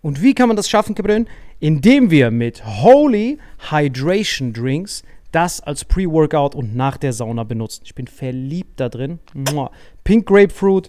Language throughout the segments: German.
Und wie kann man das schaffen, Gabriel? Indem wir mit Holy Hydration Drinks das als Pre-Workout und nach der Sauna benutzen. Ich bin verliebt da drin. Pink Grapefruit,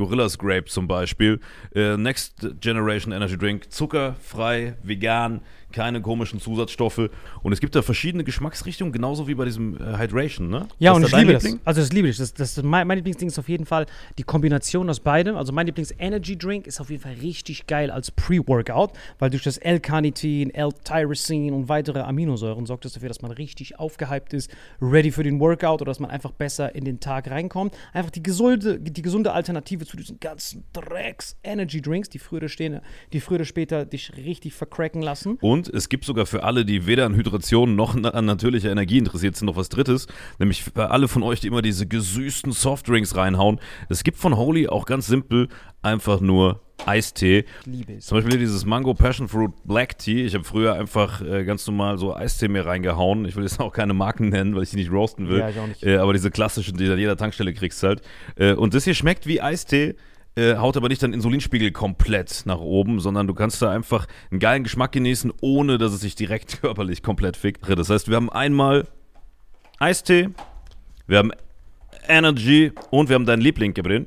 Gorillas Grape zum Beispiel. Äh, Next Generation Energy Drink, zuckerfrei, vegan, keine komischen Zusatzstoffe. Und es gibt da verschiedene Geschmacksrichtungen, genauso wie bei diesem äh, Hydration, ne? Ja, und ich liebe Liebling? das. Also das liebe ich. Das, das, mein, mein Lieblingsding ist auf jeden Fall die Kombination aus beidem. Also mein Lieblings-Energy Drink ist auf jeden Fall richtig geil als Pre-Workout, weil durch das L-Carnitin, L-Tyrosin und weitere Aminosäuren sorgt das dafür, dass man richtig aufgehypt ist, ready für den Workout oder dass man einfach besser in den Tag reinkommt. Einfach die gesunde, die gesunde Alternative zu diesen ganzen Drecks-Energy Drinks, die früher, stehen, die früher oder später dich richtig vercracken lassen. Und und es gibt sogar für alle, die weder an Hydration noch an natürlicher Energie interessiert sind, noch was Drittes. Nämlich für alle von euch, die immer diese gesüßten Softdrinks reinhauen. Es gibt von Holy auch ganz simpel einfach nur Eistee. Liebe es. Zum Beispiel dieses Mango Passion Fruit Black Tea. Ich habe früher einfach äh, ganz normal so Eistee mir reingehauen. Ich will jetzt auch keine Marken nennen, weil ich die nicht roasten will. Ja, ich auch nicht. Äh, aber diese klassischen, die du an jeder Tankstelle kriegst halt. Äh, und das hier schmeckt wie Eistee äh, haut aber nicht deinen Insulinspiegel komplett nach oben, sondern du kannst da einfach einen geilen Geschmack genießen, ohne dass es sich direkt körperlich komplett fickt. Das heißt, wir haben einmal Eistee, wir haben Energy und wir haben deinen Liebling, Gabriel.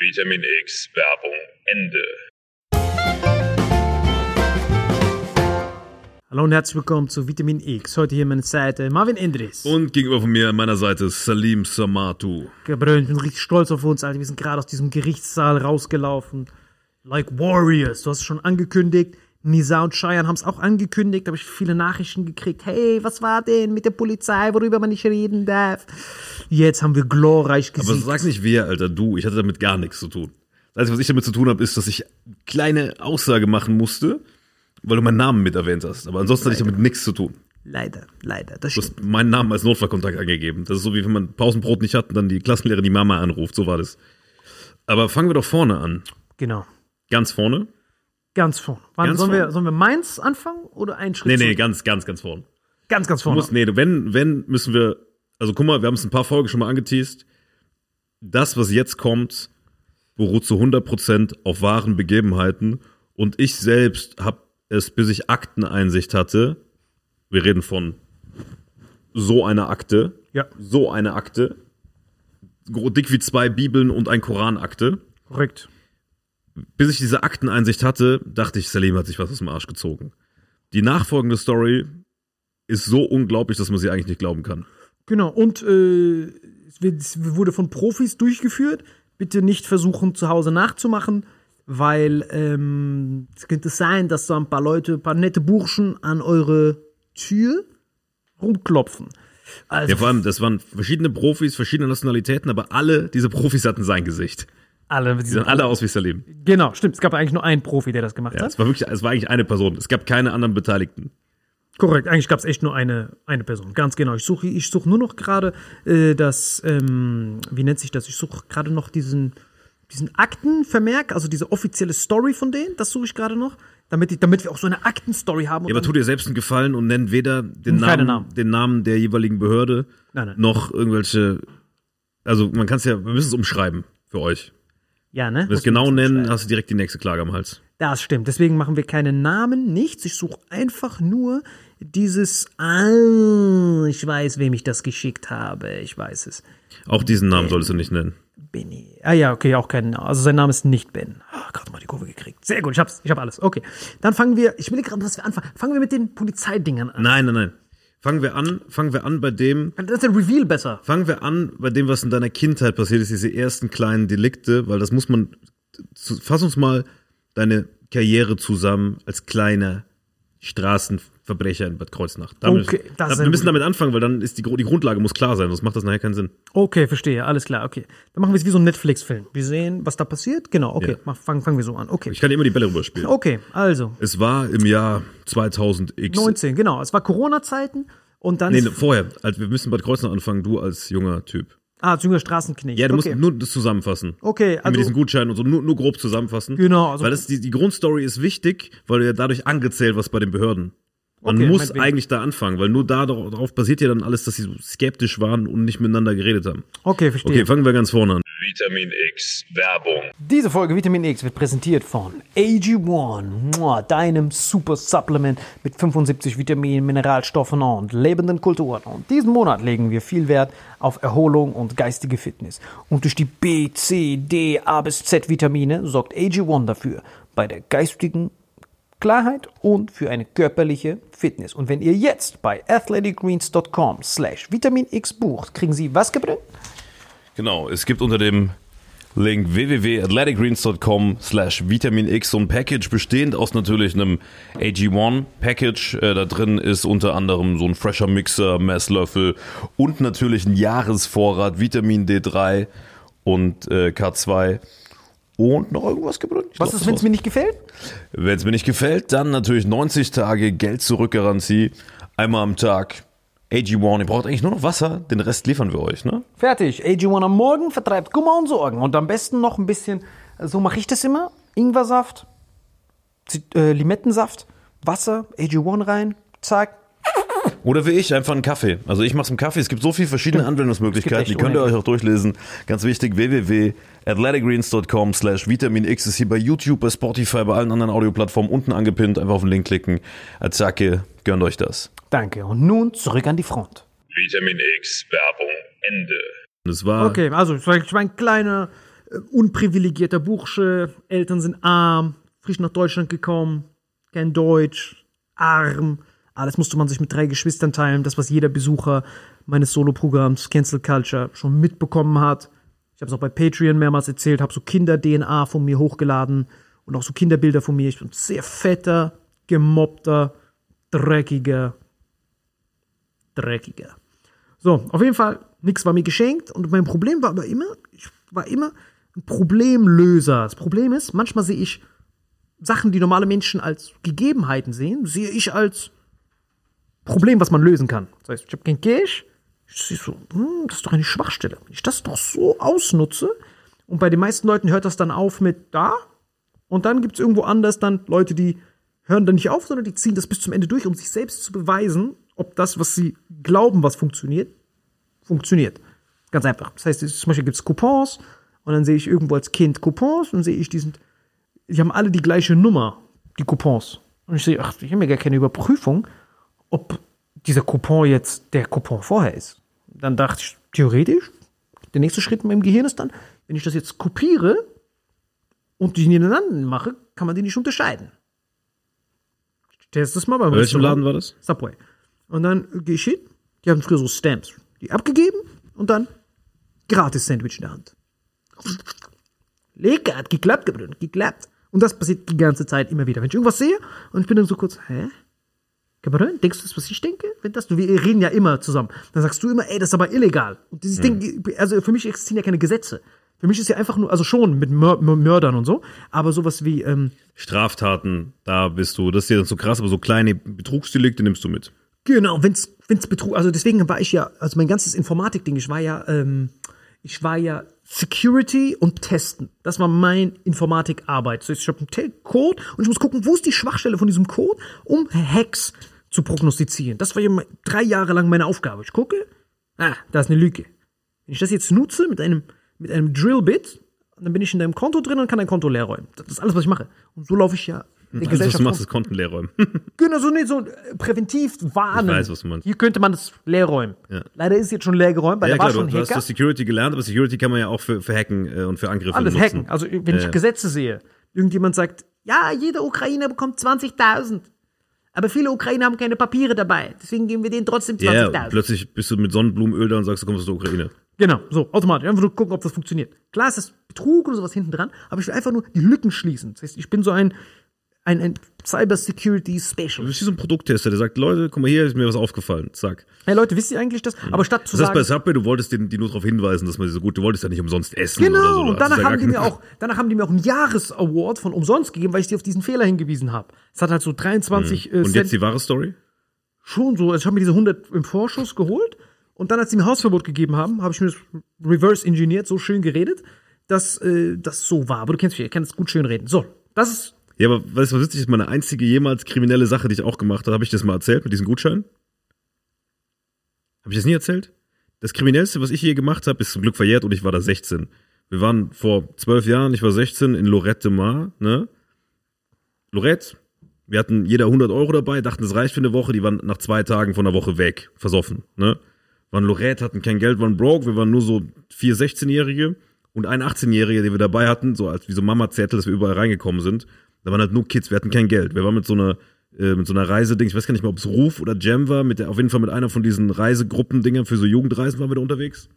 Vitamin X Werbung Ende. Hallo und herzlich willkommen zu Vitamin X. Heute hier meine Seite Marvin Endres. Und gegenüber von mir an meiner Seite Salim Samatu. Gabriel, ich bin richtig stolz auf uns, Alter. Wir sind gerade aus diesem Gerichtssaal rausgelaufen. Like Warriors. Du hast es schon angekündigt. Nisa und Cheyenne haben es auch angekündigt. Da habe ich viele Nachrichten gekriegt. Hey, was war denn mit der Polizei, worüber man nicht reden darf? Jetzt haben wir glorreich Aber gesiegt. sag nicht wir, Alter, du. Ich hatte damit gar nichts zu tun. Das Einzige, was ich damit zu tun habe, ist, dass ich kleine Aussage machen musste, weil du meinen Namen mit erwähnt hast. Aber ansonsten hatte ich damit nichts zu tun. Leider, leider. Das Du stimmt. hast meinen Namen als Notfallkontakt angegeben. Das ist so, wie wenn man Pausenbrot nicht hat und dann die Klassenlehrerin die Mama anruft. So war das. Aber fangen wir doch vorne an. Genau. Ganz vorne? Ganz vorne. Wann, Ganz sollen, Wir, vorne? sollen wir Mainz anfangen oder einen Schritt Nee, nee, zurück? ganz, ganz, ganz vorne. ganz, ganz Du vorne. musst, nee, du- wenn, wenn, müssen wir, also guck mal, wir haben es ein paar Folgen schon mal angeteased. Das, was jetzt kommt, beruht zu 100% auf wahren Begebenheiten. Und ich selbst habe es, bis ich Akteneinsicht hatte, wir reden von so einer Akte, Ja, so eine Akte, dick wie zwei Bibeln und ein Koranakte. korrekt. Bis ich diese Akteneinsicht hatte, dachte ich, Salim hat sich was aus dem Arsch gezogen. Die nachfolgende Story ist so unglaublich, dass man sie eigentlich nicht glauben kann. Genau, und äh, es, wurde von Profis durchgeführt. Bitte nicht versuchen, zu Hause nachzumachen, weil ähm, es könnte sein, dass da ein paar Leute, ein paar nette Burschen an eure Tür rumklopfen. Also Ja, vor allem, das waren verschiedene Profis, verschiedene Nationalitäten, aber alle diese Profis hatten sein Gesicht. Alle, Die sahen alle aus wie Salim. Genau, stimmt. Es gab eigentlich nur einen Profi, der das gemacht Ja, hat. es war wirklich, es war eigentlich eine Person. Es gab keine anderen Beteiligten. Korrekt, eigentlich gab es echt nur eine, eine Person. Ganz genau. Ich suche ich suche nur noch gerade äh, das, ähm, wie nennt sich das? Ich suche gerade noch diesen, diesen Aktenvermerk, also diese offizielle Story von denen. Das suche ich gerade noch, damit, ich, damit wir auch so eine Aktenstory haben. Ja, aber tu dir selbst einen Gefallen und nenn weder den Namen, Namen. den Namen der jeweiligen Behörde Nein, nein. noch irgendwelche. Also man kann es ja, wir müssen es umschreiben für euch. Ja, ne? Wenn wir es genau nennen, hast du direkt die nächste Klage am Hals. Das stimmt. Deswegen machen wir keine Namen, nichts. Ich suche einfach nur dieses, ah, ich weiß, wem ich das geschickt habe. Ich weiß es. Auch diesen Namen solltest du nicht nennen. Benny. Ah ja, okay, auch kein Also sein Name ist nicht Ben. Ah, gerade mal die Kurve gekriegt. Sehr gut, ich hab's, ich hab alles. Okay. Dann fangen wir, ich will gerade, was wir anfangen. Fangen wir mit den Polizeidingern an. Nein, nein, nein. Fangen wir an, fangen wir an bei dem, Das ist der Reveal besser. fangen wir an bei dem, was in deiner Kindheit passiert ist, diese ersten kleinen Delikte, weil das muss man, fass uns mal deine Karriere zusammen als kleiner Straßenverbrecher in Bad Kreuznach. Damit, Okay, das wir müssen damit anfangen, weil dann ist die, die Grundlage muss klar sein, sonst macht das nachher keinen Sinn. Okay, verstehe, alles klar, okay. Dann machen wir es wie so ein Netflix-Film. Wir sehen, was da passiert. Genau, okay, Ja. mach, fangen, fangen wir so an. Okay. Ich kann dir immer die Bälle rüberspielen. Okay, also, Es war im Jahr 2000x. 19, genau. Es war Corona-Zeiten und dann. Nee, ist, ne, vorher. Also wir müssen Bad Kreuznach anfangen, du als junger Typ. ah, als junger Straßenknecht. Ja, du okay. musst nur das zusammenfassen. Okay, mit diesen also. Gutscheinen und so, nur, nur grob zusammenfassen. Genau, also- weil das die, die Grundstory ist wichtig, weil du ja dadurch angezählt was bei den Behörden. Man Okay, muss eigentlich da anfangen, weil nur da darauf basiert ja dann alles, dass sie so skeptisch waren und nicht miteinander geredet haben. Okay, verstehe. Okay, fangen wir ganz vorne an. Vitamin X Werbung. Diese Folge Vitamin X wird präsentiert von AG1, Mua, deinem Super Supplement mit 75 Vitaminen, Mineralstoffen und lebenden Kulturen. Und diesen Monat legen wir viel Wert auf Erholung und geistige Fitness. Und durch die B, C, D, A bis Z Vitamine sorgt AG1 dafür bei der geistigen Klarheit und für eine körperliche Fitness. Und wenn ihr jetzt bei athleticgreens.com slash Vitamin X bucht, kriegen Sie was gebrannt? Genau, es gibt unter dem Link www.athleticgreens.com slash Vitamin X so ein Package bestehend aus natürlich einem AG1 Package. Äh, da drin ist unter anderem so ein fresher Mixer, Messlöffel und natürlich ein Jahresvorrat Vitamin D3 und äh, K2 und noch irgendwas gebrüllt. Was ist, wenn es mir nicht gefällt? Wenn es mir nicht gefällt, dann natürlich 90 Tage Geld zurück Garantie. Einmal am Tag. AG1, ihr braucht eigentlich nur noch Wasser, den Rest liefern wir euch, ne? Fertig. AG1 am Morgen vertreibt Kummer und Sorgen. Und am besten noch ein bisschen, so mache ich das immer, Ingwersaft, Zit- äh, Limettensaft, Wasser, AG1 rein, zack. Oder wie ich, einfach einen Kaffee. Also ich mache es im Kaffee. Es gibt so viele verschiedene Anwendungsmöglichkeiten, die könnt ihr euch auch durchlesen. Ganz wichtig, www.athleticgreens.com slash Vitamin X ist hier bei YouTube, bei Spotify, bei allen anderen Audioplattformen unten angepinnt. Einfach auf den Link klicken. Attacke, gönnt euch das. Danke. Und nun zurück an die Front. Vitamin X Werbung Ende. Es war, Okay, also ich war, ich war ein kleiner, äh, unprivilegierter Bursche. Eltern sind arm, frisch nach Deutschland gekommen, kein Deutsch, arm. Alles musste man sich mit drei Geschwistern teilen. Das, was jeder Besucher meines Solo-Programms Cancel Culture schon mitbekommen hat. Ich habe es auch bei Patreon mehrmals erzählt, habe so Kinder-DNA von mir hochgeladen und auch so Kinderbilder von mir. Ich bin sehr fetter, gemobbter, dreckiger, dreckiger. So, auf jeden Fall, nichts war mir geschenkt und mein Problem war aber immer, ich war immer ein Problemlöser. Das Problem ist, manchmal sehe ich Sachen, die normale Menschen als Gegebenheiten sehen, sehe ich als Problem, was man lösen kann. Das heißt, ich habe kein Cash, ich sehe so, hm, das ist doch eine Schwachstelle. Wenn ich das doch so ausnutze, und bei den meisten Leuten hört das dann auf mit da, und dann gibt es irgendwo anders dann Leute, die hören dann nicht auf, sondern die ziehen das bis zum Ende durch, um sich selbst zu beweisen, ob das, was sie glauben, was funktioniert, funktioniert. Ganz einfach. Das heißt, zum Beispiel gibt es Coupons und dann sehe ich irgendwo als Kind Coupons und sehe ich, die sind, die haben alle die gleiche Nummer, die Coupons. Und ich sehe, ach, ich habe mir gar keine Überprüfung, ob dieser Coupon jetzt der Coupon vorher ist. Dann dachte ich, theoretisch, der nächste Schritt in meinem Gehirn ist dann, wenn ich das jetzt kopiere und die nebeneinander mache, kann man die nicht unterscheiden. Ich teste das mal beim Bei welchem. Laden war das? Subway. Und dann gehe ich hin, die haben früher so Stamps, die abgegeben und dann gratis Sandwich in der Hand. Lecker, hat geklappt, geklappt. Und das passiert die ganze Zeit immer wieder. Wenn ich irgendwas sehe und ich bin dann so kurz, hä? Gabriel, denkst du das, was ich denke? Wenn das, wir reden ja immer zusammen. Dann sagst du immer, ey, das ist aber illegal. Und dieses Ding, also für mich existieren ja keine Gesetze. Für mich ist ja einfach nur, also schon mit Mör Mördern und so, aber sowas wie, ähm, Straftaten, da bist du. Das ist ja dann so krass, aber so kleine Betrugsdelikte nimmst du mit. Genau, wenn's, wenn's Betrug, also deswegen war ich ja, also mein ganzes Informatik-Ding, ich war ja, ähm, ich war ja Security und Testen. Das war mein Informatikarbeit. Heißt, ich habe einen Code und ich muss gucken, wo ist die Schwachstelle von diesem Code, um Hacks zu prognostizieren. Das war mein- drei Jahre lang meine Aufgabe. Ich gucke, ah, da ist eine Lüge. Wenn ich das jetzt nutze mit einem, mit einem Drillbit, dann bin ich in deinem Konto drin und kann dein Konto leer räumen. Das ist alles, was ich mache. Und so laufe ich ja der Alles, was Gesellschaft du machst, ist Konten leer räumen. Genau, so, nee, so äh, präventiv warnen. Ich weiß, was du meinst. Hier könnte man das leer räumen. Ja. Leider ist es jetzt schon leer geräumt, weil ja, da war klar, schon du, du hast Hacker. Security gelernt, aber Security kann man ja auch für, für Hacken äh, und für Angriffe Alles nutzen. hacken. Also, wenn ich Ja. Gesetze sehe, irgendjemand sagt, ja, jeder Ukrainer bekommt 20.000. Aber viele Ukrainer haben keine Papiere dabei. Deswegen geben wir denen trotzdem Ja, 20.000. plötzlich bist du mit Sonnenblumenöl da und sagst, du kommst aus der Ukraine. Genau, so, automatisch. Einfach nur gucken, ob das funktioniert. Klar ist das Betrug oder sowas hinten dran, aber ich will einfach nur die Lücken schließen. Das heißt, ich bin so ein, ein, ein Cyber Security Du Specialist. bist wie so ein Produkttester, der sagt, Leute, guck mal hier, ist mir was aufgefallen. Zack. Hey Leute, wisst ihr eigentlich das? Aber statt zu Das heißt, bei sagen, Subway, du wolltest die, die nur darauf hinweisen, dass man sie so gut, du wolltest ja nicht umsonst essen oder so. Genau, danach haben die mir auch, danach haben die mir auch einen Jahresaward von umsonst gegeben, weil ich die auf diesen Fehler hingewiesen habe. Es hat halt so 23 äh, Und Cent jetzt die wahre Story? schon so, also ich habe mir diese 100 im Vorschuss geholt und dann, als sie mir Hausverbot gegeben haben, habe ich mir das reverse engineert, so schön geredet, dass äh, das so war. Aber du kennst mich, ich kann es gut schön reden. So, das ist, Ja, aber weißt du, was witzig ist? Meine einzige jemals kriminelle Sache, die ich auch gemacht habe, habe ich das mal erzählt mit diesem Gutschein? Habe ich das nie erzählt? Das Kriminellste, was ich je gemacht habe, ist zum Glück verjährt und ich war da 16. Wir waren vor zwölf Jahren, ich war 16 in Lorette de Mar, ne? Lorette, wir hatten jeder 100 Euro dabei, dachten, das reicht für eine Woche, die waren nach zwei Tagen von der Woche weg, versoffen, ne? Waren Lorette, hatten kein Geld, waren broke, wir waren nur so vier 16-Jährige und ein 18-Jähriger, den wir dabei hatten, so als wie so Mama-Zettel, dass wir überall reingekommen sind. Da waren halt nur Kids, wir hatten kein Geld. Wir waren mit so einer, äh, so einer Reiseding, ich weiß gar nicht mehr, ob es Ruf oder Jam war, mit der, auf jeden Fall mit einer von diesen Reisegruppendingern für so Jugendreisen waren wir da unterwegs.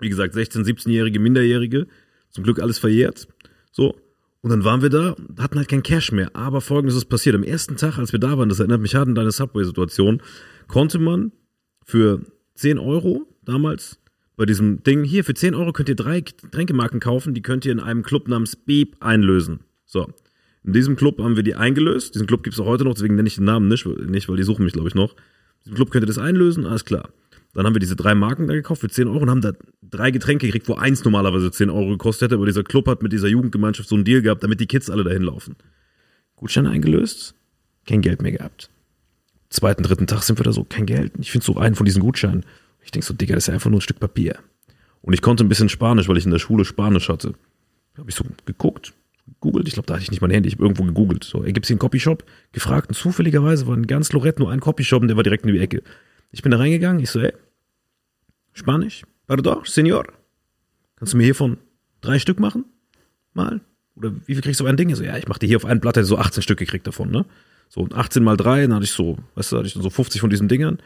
Wie gesagt, 16-, 17-Jährige, Minderjährige, zum Glück alles verjährt. So. Und dann waren wir da, hatten halt kein Cash mehr. Aber folgendes ist passiert. Am ersten Tag, als wir da waren, das erinnert mich hart an deine Subway-Situation, konnte man für 10 Euro damals bei diesem Ding, hier, für 10 Euro könnt ihr drei Getränkemarken kaufen, die könnt ihr in einem Club namens Beep einlösen. So. In diesem Club haben wir die eingelöst. Diesen Club gibt es auch heute noch, deswegen nenne ich den Namen nicht, nicht weil die suchen mich, glaube ich, noch. In diesem Club könnt ihr das einlösen, alles klar. Dann haben wir diese drei Marken da gekauft für 10 Euro und haben da drei Getränke gekriegt, wo eins normalerweise 10 Euro gekostet hätte, aber dieser Club hat mit dieser Jugendgemeinschaft so einen Deal gehabt, damit die Kids alle dahin laufen. Gutschein eingelöst, kein Geld mehr gehabt. Zweiten, dritten Tag sind wir da so, kein Geld. Ich finde so einen von diesen Gutscheinen. Ich denke so, Digga, das ist einfach nur ein Stück Papier. Und ich konnte ein bisschen Spanisch, weil ich in der Schule Spanisch hatte. Habe ich so geguckt, gegoogelt. Ich glaube, da hatte ich nicht mein Handy. Ich habe irgendwo gegoogelt. So, ey, gibt's hier einen Copyshop? Gefragt. Und zufälligerweise war in ganz Lorette nur ein Copyshop und der war direkt in die Ecke. Ich bin da reingegangen. Ich so, ey, Spanisch? Pardon, Senor? Kannst du mir hiervon drei Stück machen? Mal? Oder wie viel kriegst du auf ein Ding? Ich so, ja, ich mach dir hier auf ein Blatt, hätte so 18 Stück gekriegt davon, ne? So, und 18 mal 3, dann hatte ich so, weißt du, hatte ich dann so 50 von diesen Dingern.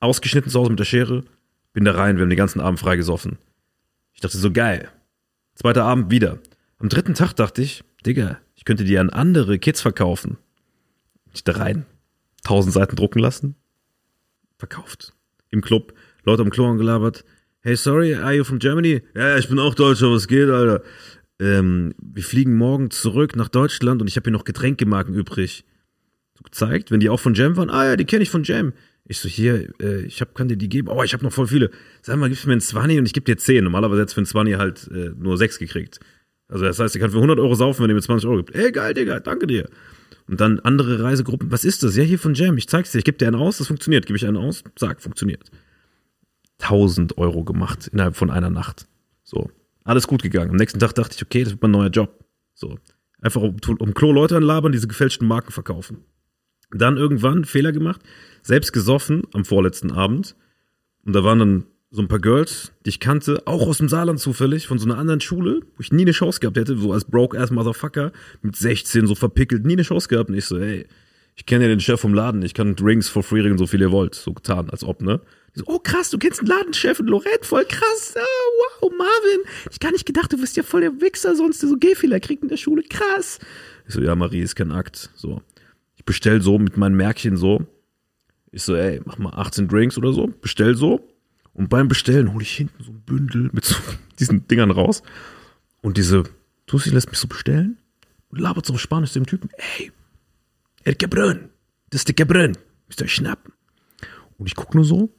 Ausgeschnitten zu Hause mit der Schere. Bin da rein, wir haben den ganzen Abend freigesoffen. Ich dachte so, geil. Zweiter Abend wieder. Am dritten Tag dachte ich, Digga, ich könnte die an andere Kids verkaufen. Ich da rein, tausend Seiten drucken lassen, verkauft. Im Club, Leute am Klo gelabert. Hey, sorry, are you from Germany? Ja, ich bin auch Deutscher, was geht, Alter? Ähm, wir fliegen morgen zurück nach Deutschland und ich habe hier noch Getränkemarken übrig. So gezeigt, wenn die auch von Jam waren. Ah ja, die kenne ich von Jam. Ich so, hier, äh, ich hab, kann dir die geben. Oh, ich habe noch voll viele. Sag mal, gibst du mir einen 20 und ich gebe dir 10. Normalerweise hättest du für einen 20 halt äh, nur 6 gekriegt. Also das heißt, ich kann für 100 Euro saufen, wenn ihr mir 20 Euro gibt. Ey, geil, Digga, danke dir. Und dann andere Reisegruppen. Was ist das? Ja, hier von Jam. Ich zeig's dir. Ich gebe dir einen aus. Das funktioniert. Gebe ich einen aus. Sag, funktioniert. 1000 Euro gemacht innerhalb von einer Nacht. So. Alles gut gegangen. Am nächsten Tag dachte ich, okay, das wird mein neuer Job. So. Einfach um, um Klo Leute anlabern, diese gefälschten Marken verkaufen. Dann irgendwann Fehler gemacht, selbst gesoffen am vorletzten Abend. Und da waren dann so ein paar Girls, die ich kannte, auch aus dem Saarland zufällig, von so einer anderen Schule, wo ich nie eine Chance gehabt hätte, so als broke-ass Motherfucker, mit 16 so verpickelt, nie eine Chance gehabt. Und ich so, ey, ich kenne ja den Chef vom Laden, ich kann Drinks for free regeln, so viel ihr wollt. So getan, als ob, ne? Die so, oh krass, du kennst den Ladenchef in Lorette, voll krass. Oh, wow, Marvin. Ich gar nicht gedacht, du bist ja voll der Wichser, sonst so Gehfehler kriegt in der Schule, krass. Ich so, ja, Marie, ist kein Akt. So. Ich bestell so mit meinen Märkchen so. Ich so, ey, mach mal 18 Drinks oder so, bestell so. Und beim Bestellen hole ich hinten so ein Bündel mit so diesen Dingern raus. Und diese Tussi lässt mich so bestellen und labert so auf Spanisch dem Typen. Ey, El Cabrón, das ist der Cabrón. Müsst ihr euch schnappen. Und ich guck nur so.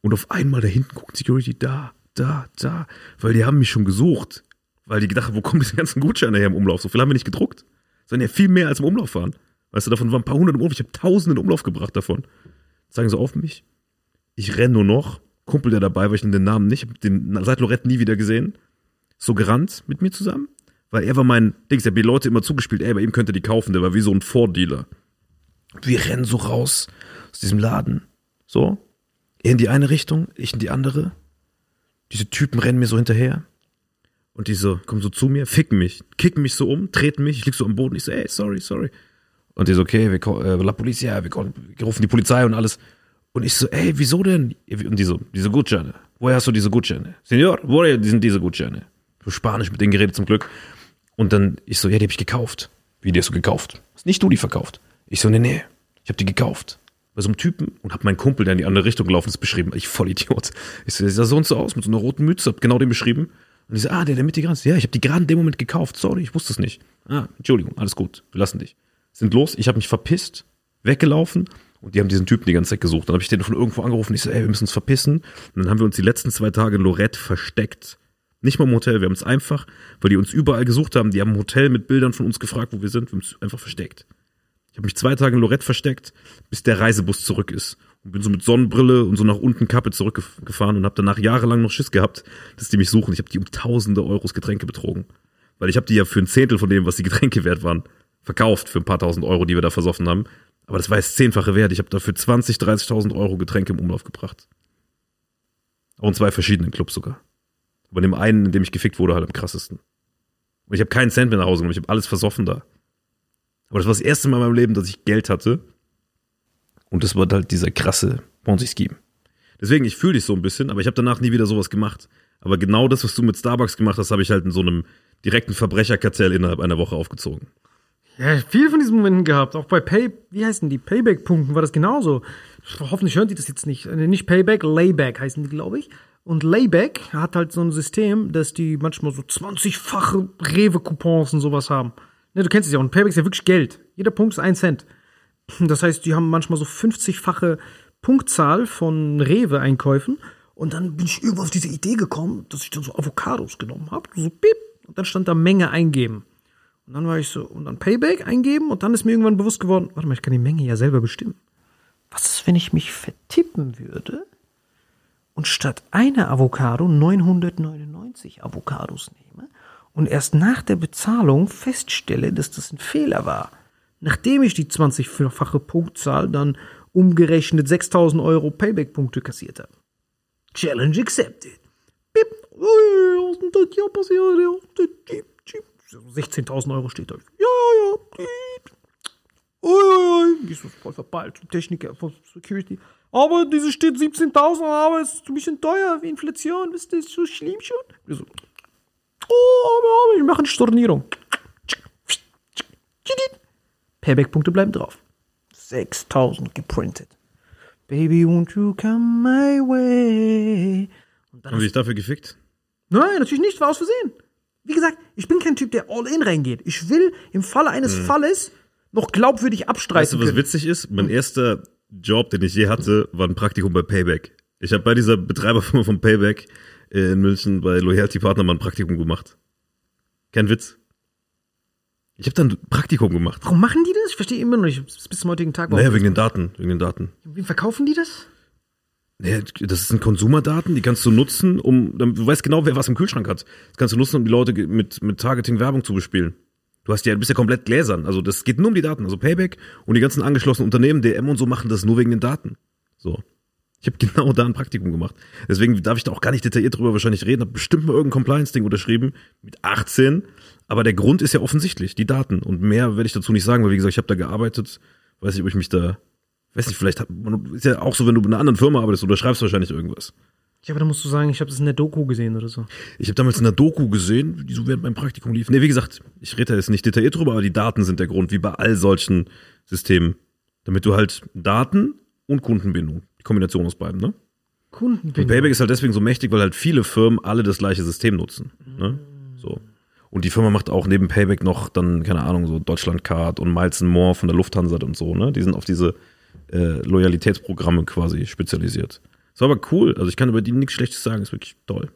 Und auf einmal da hinten guckt Security da, da, da. Weil die haben mich schon gesucht. Weil die gedacht haben, wo kommen diese ganzen Gutscheine her im Umlauf? So viel haben wir nicht gedruckt. Sondern ja viel mehr als im Umlauf waren. Weißt du, davon waren ein paar hundert im Umlauf. Ich habe tausende in Umlauf gebracht davon. Zeigen sie auf mich. Ich renn nur noch. Kumpel, der dabei war, ich den Namen nicht, den seit Lorette nie wieder gesehen. So gerannt mit mir zusammen. Weil er war mein, Dings, der hat mir Leute immer zugespielt, ey, bei ihm könnte die kaufen, der war wie so ein Vordealer. Wir rennen so raus aus diesem Laden. So. Er in die eine Richtung, ich in die andere. Diese Typen rennen mir so hinterher. Und die so, kommen so zu mir, ficken mich, kicken mich so um, treten mich, ich lieg so am Boden, ich so, ey, sorry, sorry. Und die so, okay, wir, äh, La Polizia, wir, wir rufen die Polizei und alles. Und ich so, ey, wieso denn? Und die so, diese Gutscheine. Woher hast du diese Gutscheine? Senor, woher sind diese Gutscheine? Spanisch mit denen geredet zum Glück. Und dann, ich so, ja, die habe ich gekauft. Wie, die hast du gekauft? Hast nicht du die verkauft? Ich so, nee, nee, ich habe die gekauft. Bei so einem Typen und hab meinen Kumpel, der in die andere Richtung gelaufen ist, beschrieben. Ich voll Idiot. Ich so, der sah so und so aus, mit so einer roten Mütze, hab genau den beschrieben. Und ich so, ah, der, der mit die Grenze. Ja, ich habe die gerade in dem Moment gekauft. Sorry, ich wusste es nicht. Ah, Entschuldigung, alles gut, wir lassen dich. Sind los, ich habe mich verpisst, weggelaufen und die haben diesen Typen die ganze Zeit gesucht. Dann habe ich den von irgendwo angerufen. Ich so, ey, wir müssen uns verpissen. Und dann haben wir uns die letzten zwei Tage in Lorette versteckt. Nicht mal im Hotel, wir haben es einfach, weil die uns überall gesucht haben. Die haben ein Hotel mit Bildern von uns gefragt, wo wir sind. Wir haben es einfach versteckt. Ich habe mich zwei Tage in Lorette versteckt, bis der Reisebus zurück ist. Und bin so mit Sonnenbrille und so nach unten Kappe zurückgefahren und habe danach jahrelang noch Schiss gehabt, dass die mich suchen. Ich habe die um tausende Euros Getränke betrogen. Weil ich habe die ja für ein Zehntel von dem, was die Getränke wert waren, verkauft für ein paar tausend Euro, die wir da versoffen haben. Aber das war jetzt zehnfache Wert. Ich habe dafür 20, 30.000 Euro Getränke im Umlauf gebracht. Auch in zwei verschiedenen Clubs sogar. Aber in dem einen, in dem ich gefickt wurde, halt am krassesten. Und ich habe keinen Cent mehr nach Hause genommen. Ich habe alles versoffen da. Aber das war das erste Mal in meinem Leben, dass ich Geld hatte. Und das war halt dieser krasse Ponzi-Scheme. Deswegen, ich fühle dich so ein bisschen, aber ich habe danach nie wieder sowas gemacht. Aber genau das, was du mit Starbucks gemacht hast, habe ich halt in so einem direkten Verbrecherkartell innerhalb einer Woche aufgezogen. Ja, viel von diesen Momenten gehabt. Auch bei Pay, wie heißen die? Payback-Punkten war das genauso. Hoffentlich hören die das jetzt nicht. Äh, nicht Payback, Layback heißen die, glaube ich. Und Layback hat halt so ein System, dass die manchmal so 20-fache Rewe-Coupons und sowas haben. Ne, du kennst es ja. Und Payback ist ja wirklich Geld. Jeder Punkt ist ein Cent. Das heißt, die haben manchmal so 50-fache Punktzahl von Rewe-Einkäufen. Und dann bin ich irgendwo auf diese Idee gekommen, dass ich dann so Avocados genommen habe. So bip. Und dann stand da Menge eingeben. Und dann war ich so, und dann Payback eingeben und dann ist mir irgendwann bewusst geworden, warte mal, ich kann die Menge ja selber bestimmen. Was ist, wenn ich mich vertippen würde und statt einer Avocado 999 Avocados nehme und erst nach der Bezahlung feststelle, dass das ein Fehler war? Nachdem ich die 20-fache Punktzahl dann umgerechnet 6000 Euro Payback-Punkte kassiert habe. Challenge accepted. Bip. Oh, was ist denn das hier passiert? 16.000 Euro steht da. Ja, ja, ja. Uiuiui. Ich so voll verballt, Techniker von Security. Aber diese steht 17.000, aber es ist ein bisschen teuer, wie Inflation, wisst ihr, ist so schlimm schon. Ich so, oh, aber, aber, ich mache eine Stornierung. Payback-Punkte bleiben drauf. 6000 geprintet. Baby, won't you come my way? Und dann Haben sie dich dafür gefickt? Nein, natürlich nicht, war aus Versehen. Wie gesagt, ich bin kein Typ, der all in reingeht. Ich will im Falle eines Falles noch glaubwürdig Weißt abstreiten du, was können. witzig ist? Mein erster Job, den ich je hatte, war ein Praktikum bei Payback. Ich habe bei dieser Betreiberfirma von Payback in München bei Loyalty Partner mal ein Praktikum gemacht. Kein Witz. Ich habe dann ein Praktikum gemacht. Warum machen die das? Ich verstehe immer noch nicht bis zum heutigen Tag. warum. Naja, wegen den Daten, wegen den Daten. Wem verkaufen die das? Naja, das sind Konsumerdaten, die kannst du nutzen, um, du weißt genau, wer was im Kühlschrank hat. Das kannst du nutzen, um die Leute mit, mit Targeting Werbung zu bespielen. Du hast ja, du bist ja komplett gläsern. Also das geht nur um die Daten. Also Payback und die ganzen angeschlossenen Unternehmen, DM und so machen das nur wegen den Daten. So. Ich habe genau da ein Praktikum gemacht. Deswegen darf ich da auch gar nicht detailliert drüber wahrscheinlich reden. Hab bestimmt mal irgendein Compliance-Ding unterschrieben mit 18. Aber der Grund ist ja offensichtlich, die Daten. Und mehr werde ich dazu nicht sagen, weil wie gesagt, ich habe da gearbeitet. Weiß nicht, ob ich mich da, weiß nicht, vielleicht hat, ist ja auch so, wenn du bei einer anderen Firma arbeitest, oder schreibst wahrscheinlich irgendwas. Ja, aber da musst du sagen, ich habe das in der Doku gesehen oder so. Ich habe damals in der Doku gesehen, die so während meinem Praktikum lief. Nee, wie gesagt, ich rede da jetzt nicht detailliert drüber, aber die Daten sind der Grund, wie bei all solchen Systemen. Damit du halt Daten und Kundenbindung, die Kombination aus beiden, ne? Kundenbindung. Und Payback ist halt deswegen so mächtig, weil halt viele Firmen alle das gleiche System nutzen. Ne? So. Und die Firma macht auch neben Payback noch dann, keine Ahnung, so Deutschlandcard und Miles More von der Lufthansa und so, ne? Die sind auf diese äh, Loyalitätsprogramme quasi spezialisiert. Ist aber cool. Also ich kann über die nichts Schlechtes sagen, ist wirklich toll.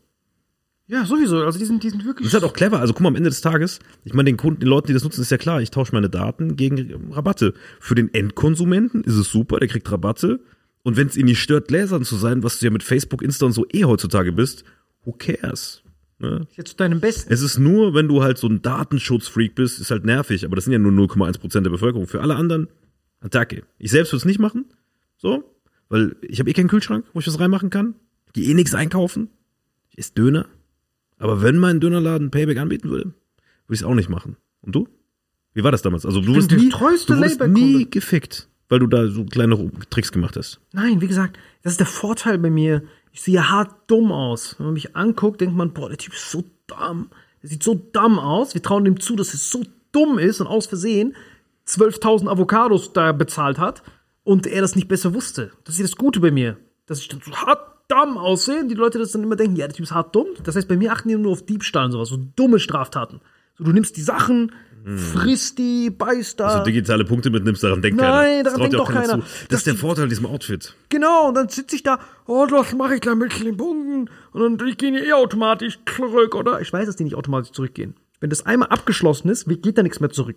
Ja, sowieso. Also die sind, die sind wirklich. Das ist halt auch clever. Also guck mal, am Ende des Tages, ich meine, den Kunden, den Leuten, die das nutzen, ist ja klar, ich tausche meine Daten gegen Rabatte. Für den Endkonsumenten ist es super, der kriegt Rabatte. Und wenn es ihn nicht stört, Gläsern zu sein, was du ja mit Facebook, Insta und so eh heutzutage bist, who cares? Ne? jetzt zu deinem Besten. Es ist nur, wenn du halt so ein Datenschutzfreak bist, ist halt nervig, aber das sind ja nur 0,1% der Bevölkerung. Für alle anderen, Attacke. Ich selbst würde es nicht machen, so, weil ich habe eh keinen Kühlschrank, wo ich was reinmachen kann. Ich gehe eh nichts einkaufen. Ich esse Döner. Aber wenn mein Dönerladen Payback anbieten würde, würde ich es auch nicht machen. Und du? Wie war das damals? Also du wirst der nie, du nie gefickt, weil du da so kleine Tricks gemacht hast. Nein, wie gesagt, das ist der Vorteil bei mir. Ich sehe hart dumm aus. Wenn man mich anguckt, denkt man, boah, der Typ ist so dumm. Der sieht so dumm aus. Wir trauen dem zu, dass er so dumm ist und aus Versehen 12.000 Avocados da bezahlt hat und er das nicht besser wusste. Das ist das Gute bei mir. Dass ich dann so hart dumm aussehe und die Leute das dann immer denken, ja, der Typ ist hart dumm. Das heißt, bei mir achten die nur auf Diebstahl und sowas, so dumme Straftaten. So, du nimmst die Sachen, frisst die, beißt da. Also digitale Punkte mitnimmst, daran denkt Nein, keiner. Das daran denkt doch keiner. Zu. Das, Das ist der die- Vorteil an diesem Outfit. Genau, und dann sitze ich da, oh, das mache ich gleich mit den Punkten. Und dann ich gehe eh automatisch zurück, oder? Ich weiß, dass die nicht automatisch zurückgehen. Wenn das einmal abgeschlossen ist, geht da nichts mehr zurück.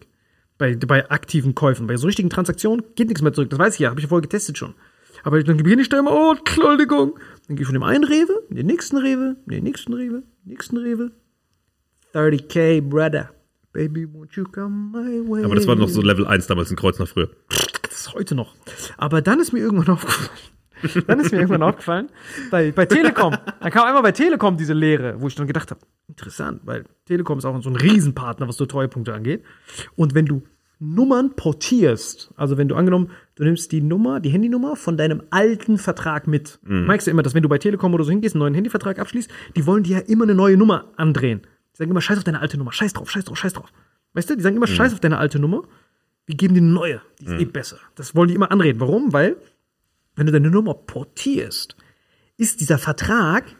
Bei, bei aktiven Käufen. Bei so richtigen Transaktionen geht nichts mehr zurück. Das weiß ich ja, habe ich ja vorher getestet schon. Aber dann beginne ich da immer, oh, Entschuldigung. Dann gehe ich von dem einen Rewe, in den nächsten Rewe, in den nächsten Rewe, nächsten Rewe. 30k, brother. Baby, won't you come my way? Aber das war noch so Level 1 damals in Kreuznach früher. Das ist heute noch. Aber dann ist mir irgendwann aufgefallen. Dann ist mir irgendwann aufgefallen, bei, bei Telekom, dann kam einmal bei Telekom diese Lehre, wo ich dann gedacht habe, interessant, weil Telekom ist auch so ein Riesenpartner, was so Treuepunkte angeht. Und wenn du Nummern portierst, also wenn du angenommen, du nimmst die Nummer, die Handynummer von deinem alten Vertrag mit. Du merkst ja immer, dass wenn du bei Telekom oder so hingehst, einen neuen Handyvertrag abschließt, die wollen dir ja immer eine neue Nummer andrehen. Die sagen immer, scheiß auf deine alte Nummer, scheiß drauf, scheiß drauf, scheiß drauf. Weißt du, die sagen immer, scheiß auf deine alte Nummer, wir geben dir eine neue, die ist eh besser. Das wollen die immer anreden. Warum? Weil, wenn du deine Nummer portierst, ist dieser Vertrag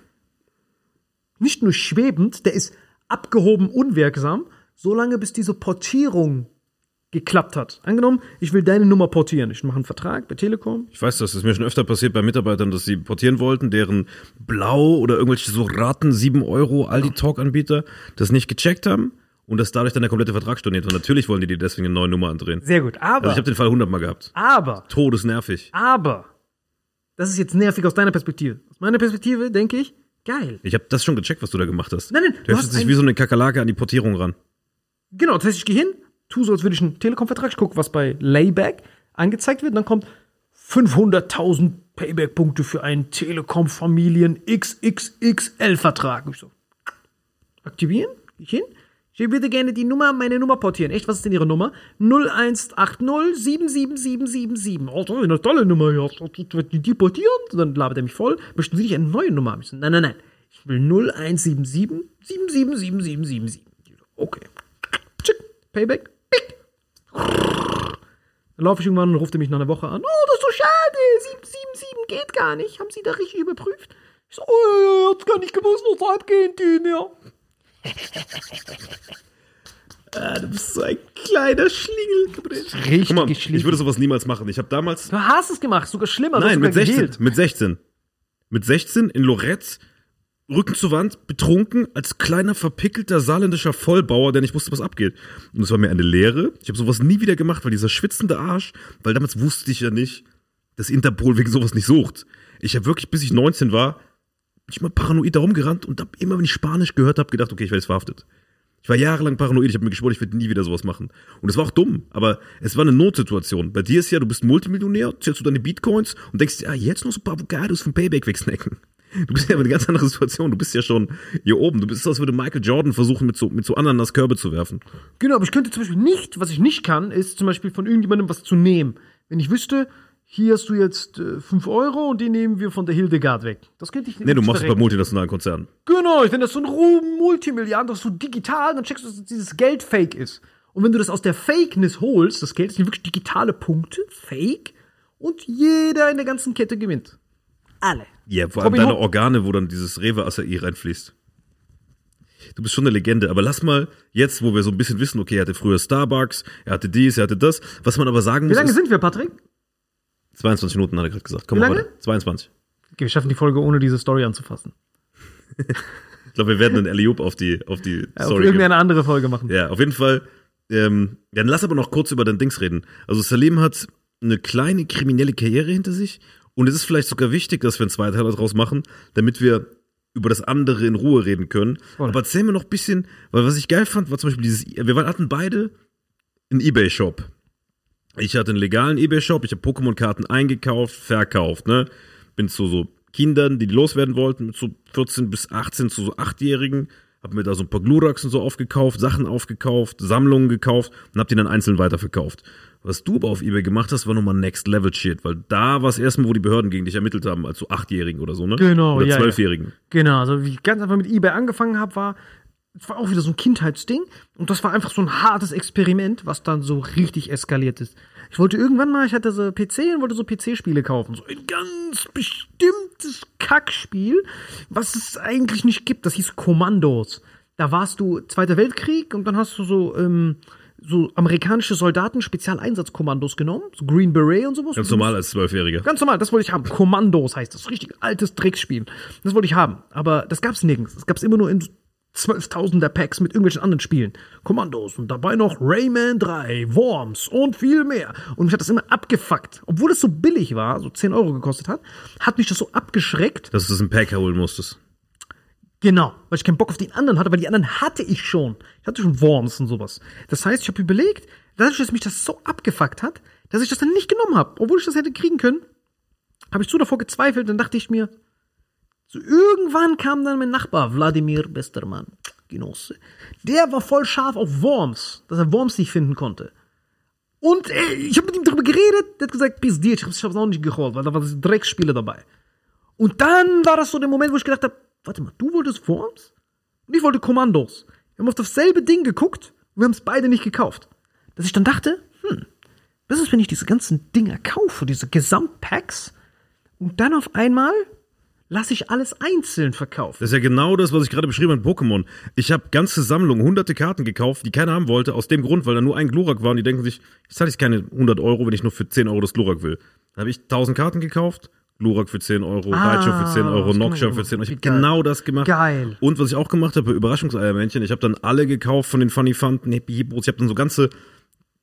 nicht nur schwebend, der ist abgehoben unwirksam, solange bis diese Portierung geklappt hat. Angenommen, ich will deine Nummer portieren. Ich mache einen Vertrag bei Telekom. Ich weiß das, das ist mir schon öfter passiert bei Mitarbeitern, dass sie portieren wollten, deren Blau oder irgendwelche so Raten 7 Euro Aldi-Talk-Anbieter das nicht gecheckt haben und dass dadurch dann der komplette Vertrag storniert. Und natürlich wollen die dir deswegen eine neue Nummer andrehen. Sehr gut. Aber, Also ich habe den Fall 100 Mal gehabt. aber, Todesnervig. aber, das ist jetzt nervig aus deiner Perspektive. Aus meiner Perspektive denke ich, geil. Ich habe das schon gecheckt, was du da gemacht hast. Nein, nein, du du hast heftest dich wie so eine Kakerlake an die Portierung ran. Genau, das heißt, ich gehe hin, tu so, als würde ich einen Telekom-Vertrag, ich gucke, was bei Layback angezeigt wird, und dann kommt 500.000 Payback-Punkte für einen Telekom-Familien XXXL-Vertrag. Ich so, aktivieren, geh ich hin, Ich würde gerne die Nummer, meine Nummer portieren. Echt, was ist denn Ihre Nummer? 0180 77777. Oh, das ist eine tolle Nummer, ja. Die portieren? Dann labert er mich voll. Möchten Sie nicht eine neue Nummer haben? Nein, nein, nein. Ich will 0177 777777. Okay. Tschick. Payback. Pick. Dann laufe ich irgendwann und ruft er mich nach einer Woche an. Oh, das ist so schade. 777 geht gar nicht. Haben Sie da richtig überprüft? Ich so, oh, ja, hat's gar nicht gewusst, was da abgeht, den, ja. Ah, du bist so ein kleiner Schlingel. Richtig Guck mal, ich würde sowas niemals machen. Ich habe damals. Du hast es gemacht, sogar schlimmer. Nein, mit sogar 16. geheilt. Mit 16. Mit 16 in Lorette, Rücken zur Wand, betrunken, als kleiner verpickelter saarländischer Vollbauer, der nicht wusste, was abgeht. Und es war mir eine Lehre. Ich habe sowas nie wieder gemacht, weil dieser schwitzende Arsch, weil damals wusste ich ja nicht, dass Interpol wegen sowas nicht sucht. Ich habe wirklich, bis ich 19 war, ich mal paranoid da rumgerannt und hab immer, wenn ich Spanisch gehört habe, gedacht, okay, ich werde jetzt verhaftet. Ich war jahrelang paranoid, ich habe mir geschworen, ich werde nie wieder sowas machen. Und es war auch dumm, aber es war eine Notsituation. Bei dir ist ja, du bist Multimillionär, zählst du deine Bitcoins und denkst, ja, jetzt noch so ein paar Avocados vom Payback wegsnacken. Du bist ja in eine ganz andere Situation. Du bist ja schon hier oben. Du bist so, als würde Michael Jordan versuchen, mit so, mit so Ananas-Körbe zu werfen. Genau, aber ich könnte zum Beispiel nicht, was ich nicht kann, ist zum Beispiel von irgendjemandem was zu nehmen. Wenn ich wüsste, hier hast du jetzt äh, 5 Euro und die nehmen wir von der Hildegard weg. Das könnte ich nicht. Nee, du machst es bei multinationalen Konzernen. Genau, wenn das so ein Ruhm Multimilliarden, das so digital, dann checkst du, dass dieses Geld fake ist. Und wenn du das aus der Fakeness holst, das Geld sind wirklich digitale Punkte, fake, und jeder in der ganzen Kette gewinnt. Alle. Ja, vor allem Robin deine. Organe, wo dann dieses Rewe Acai reinfließt. Du bist schon eine Legende, aber lass mal jetzt, wo wir so ein bisschen wissen, okay, er hatte früher Starbucks, er hatte dies, er hatte das. Was man aber sagen Wie muss, lange ist, sind wir, Patrick? 22 Minuten hat er gerade gesagt. Komm Wie mal lange? weiter. 22. Okay, wir schaffen die Folge ohne diese Story anzufassen. Ich glaube, wir werden einen Eliop auf die, auf die Ja, auf Story geben. irgendeine andere Folge machen. Ja, auf jeden Fall. Ähm, dann lass aber noch kurz über dein Dings reden. Also Salim hat eine kleine kriminelle Karriere hinter sich und es ist vielleicht sogar wichtig, dass wir einen zweiten Teil daraus machen, damit wir über das andere in Ruhe reden können. Voll. Aber erzähl mir noch ein bisschen, weil was ich geil fand, war zum Beispiel dieses, wir hatten beide einen Ebay-Shop. Ich hatte einen legalen Ebay-Shop, ich habe Pokémon-Karten eingekauft, verkauft, ne? Bin zu so Kindern, die loswerden wollten, mit so 14 bis 18 zu so 8-Jährigen, hab mir da so ein paar Gluraks und so aufgekauft, Sachen aufgekauft, Sammlungen gekauft und hab die dann einzeln weiterverkauft. Was du aber auf Ebay gemacht hast, war nochmal Next Level Shit, weil da war es erstmal, wo die Behörden gegen dich ermittelt haben, als so 8-Jährigen oder so, ne? Genau, oder ja, ja. 12-Jährigen. Genau, also wie ich ganz einfach mit eBay angefangen habe, war, war auch wieder so ein Kindheitsding. Und das war einfach so ein hartes Experiment, was dann so richtig eskaliert ist. Ich wollte irgendwann mal, ich hatte so PC und wollte so PC-Spiele kaufen. So ein ganz bestimmtes Kackspiel, was es eigentlich nicht gibt. Das hieß Kommandos. Da warst du Zweiter Weltkrieg und dann hast du so, ähm, so amerikanische Soldaten Spezialeinsatzkommandos genommen, so Green Beret und sowas. Ganz normal als Zwölfjähriger. Ganz normal, das wollte ich haben. Kommandos heißt das. Richtig altes Drecksspiel. Das wollte ich haben. Aber das gab's nirgends. Das gab's immer nur in 12.000er Packs mit irgendwelchen anderen Spielen. Kommandos und dabei noch Rayman 3, Worms und viel mehr. Und mich hat das immer abgefuckt. Obwohl es so billig war, so 10 Euro gekostet hat, hat mich das so abgeschreckt. Dass du das im Pack holen musstest. Genau, weil ich keinen Bock auf den anderen hatte, weil die anderen hatte ich schon. Ich hatte schon Worms und sowas. Das heißt, ich habe überlegt, dadurch, dass mich das so abgefuckt hat, dass ich das dann nicht genommen habe, obwohl ich das hätte kriegen können, habe ich so davor gezweifelt, dann dachte ich mir, so irgendwann kam dann mein Nachbar, Wladimir Bestermann, Genosse. Der war voll scharf auf Worms, dass er Worms nicht finden konnte. Und ey, ich habe mit ihm darüber geredet, der hat gesagt, bis dir, ich ich hab's auch nicht geholt, weil da waren diese Drecksspiele dabei. Und dann war das so der Moment, wo ich gedacht habe, warte mal, du wolltest Worms? Und ich wollte Kommandos. Wir haben auf dasselbe Ding geguckt und wir haben es beide nicht gekauft. Dass ich dann dachte, hm, was ist, wenn ich diese ganzen Dinger kaufe, diese Gesamtpacks, und dann auf einmal lasse ich alles einzeln verkaufen. Das ist ja genau das, was ich gerade beschrieben habe mit Pokémon. Ich habe ganze Sammlungen, hunderte Karten gekauft, die keiner haben wollte, aus dem Grund, weil da nur ein Glurak war und die denken sich, jetzt zahle ich keine 100 Euro, wenn ich nur für 10 Euro das Glurak will. Dann habe ich 1000 Karten gekauft, Glurak für 10 Euro, Ah, Raichu für 10 Euro, Noxia für 10 Euro. Ich habe genau das gemacht. Geil. Und was ich auch gemacht habe, Überraschungseiermännchen, ich habe dann alle gekauft von den Funny Fanten, Happy Hippos. Ich habe dann so ganze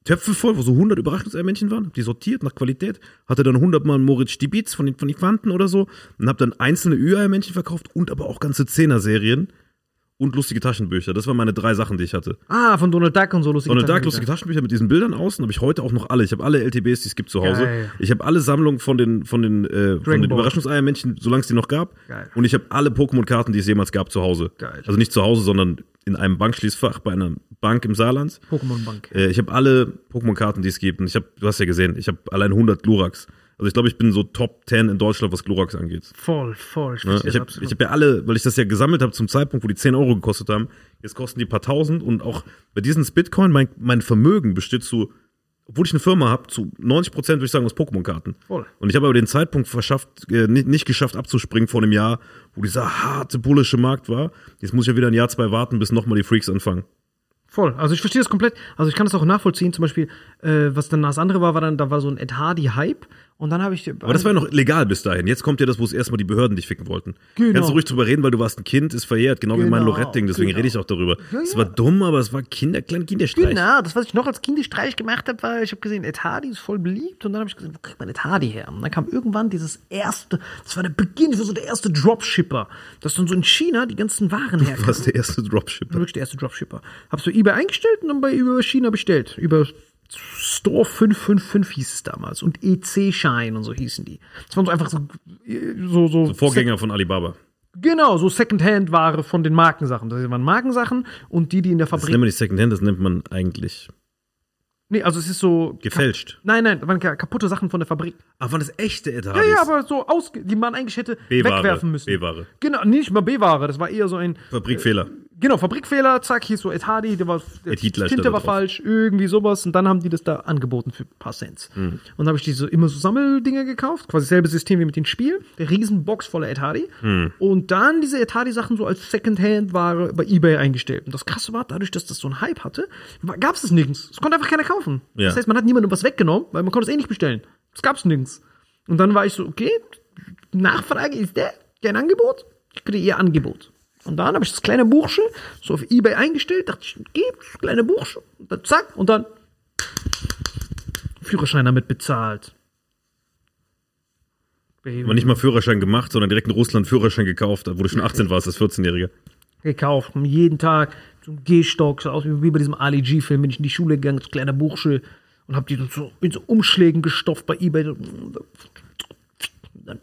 Töpfe voll, wo so 100 Überraschungseiermännchen waren, die sortiert nach Qualität, hatte dann 100 mal Moritz Stibitz von den, von den Fanten oder so und habe dann einzelne Ü-Eiermännchen verkauft und aber auch ganze Zehner-Serien. Und lustige Taschenbücher. Das waren meine drei Sachen, die ich hatte. Ah, von Donald Duck und so lustige Donald Duck, Taschenbücher. lustige Taschenbücher mit diesen Bildern außen, habe ich heute auch noch alle. Ich habe alle LTBs, die es gibt zu Hause. Geil. Ich habe alle Sammlungen von den, von den, äh, von den. Überraschungseiermännchen, solange es die noch gab. Geil. Und ich habe alle Pokémon-Karten, die es jemals gab, zu Hause. Geil. Also nicht zu Hause, sondern in einem Bankschließfach bei einer Bank im Saarland. Pokémon Bank. Äh, ich habe alle Pokémon-Karten, die es gibt. Und ich habe, du hast ja gesehen, ich habe allein 100 Gloraks. Also ich glaube, ich bin so Top 10 in Deutschland, was Gloraks angeht. Voll, voll. Ne? Ich habe ich hab ja alle, weil ich das ja gesammelt habe zum Zeitpunkt, wo die 10 Euro gekostet haben. Jetzt kosten die paar tausend und auch bei diesen Bitcoin, mein, mein Vermögen besteht zu, obwohl ich eine Firma habe, zu 90 Prozent würde ich sagen aus Pokémon-Karten. Voll. Und ich habe aber den Zeitpunkt verschafft, äh, nicht, nicht geschafft abzuspringen vor einem Jahr, wo dieser harte bullische Markt war. Jetzt muss ich ja wieder ein Jahr, zwei warten, bis nochmal die Freaks anfangen. Voll. Also ich verstehe das komplett. Also ich kann das auch nachvollziehen. Zum Beispiel, äh, was dann das andere war, war dann, da war so ein Ed Hardy-Hype. Und dann habe ich. Aber das war ja noch legal bis dahin. Jetzt kommt ja das, wo es erstmal die Behörden dich ficken wollten. Genau. Kannst du ruhig drüber reden, weil du warst ein Kind, ist verjährt, genau, wie mein Genau, Lorette-Ding, deswegen genau. rede ich auch darüber. Ja, Es war dumm, aber es war Kinder, kleine Kinderstreich. Genau, das, was ich noch als Kinderstreich gemacht habe, war, ich habe gesehen, Ed Hardy ist voll beliebt und dann habe ich gesehen, wo kriegt man Ed Hardy her? Und dann kam irgendwann dieses erste, das war der Beginn, das war so der erste Dropshipper, das dann so in China die ganzen Waren Du herkam. warst der erste Dropshipper. Wirklich der erste Dropshipper. Hab so eBay eingestellt und dann bei über China bestellt. Über Store 555 hieß es damals und EC-Schein und so hießen die. Das waren so einfach so, so, so, Vorgänger von Alibaba. Genau, so Secondhand-Ware von den Markensachen. Das waren Markensachen und die, die in der Das nennt Fabrik. man nicht Secondhand, das nennt man eigentlich Nee, also es ist so. gefälscht. Nein, nein, das waren ka- kaputte Sachen von der Fabrik. Ah, waren das echte Ja, Etadis? ja, aber so ausge die man eigentlich hätte wegwerfen müssen. B-Ware. Genau, nicht mal B-Ware, das war eher so ein. Fabrikfehler. Genau, Fabrikfehler, zack, hier ist so Ed Hardy, der war, der Tinte war drauf. falsch, irgendwie sowas. Und dann haben die das da angeboten für ein paar Cents. Und dann habe ich diese immer so Sammeldinger gekauft, quasi dasselbe System wie mit dem Spiel. Der Riesenbox voller Ed Hardy. Und dann diese Ed Hardy Sachen so als Secondhand-Ware bei Ebay eingestellt. Und das Krasse war, dadurch, dass das so einen Hype hatte, gab es es nirgends. Es konnte einfach keiner kaufen. Ja. Das heißt, man hat niemandem was weggenommen, weil man konnte es eh nicht bestellen. Es gab es nirgends. Und dann war ich so, okay, Nachfrage ist der, kein Angebot, ich kriege ihr Angebot. Und dann habe ich das kleine Buchchen so auf Ebay eingestellt, dachte ich, das kleine Buchchen, und dann zack, und dann Führerschein damit bezahlt. Baby. Aber nicht mal Führerschein gemacht, sondern direkt in Russland Führerschein gekauft, wo du schon 18 warst, als 14-Jähriger. gekauft. Und jeden Tag zum Gehstock, so aus wie bei diesem Ali G-Film, bin ich in die Schule gegangen, das kleine Buchchen und habe die dann so in so Umschlägen gestopft bei Ebay. Dann,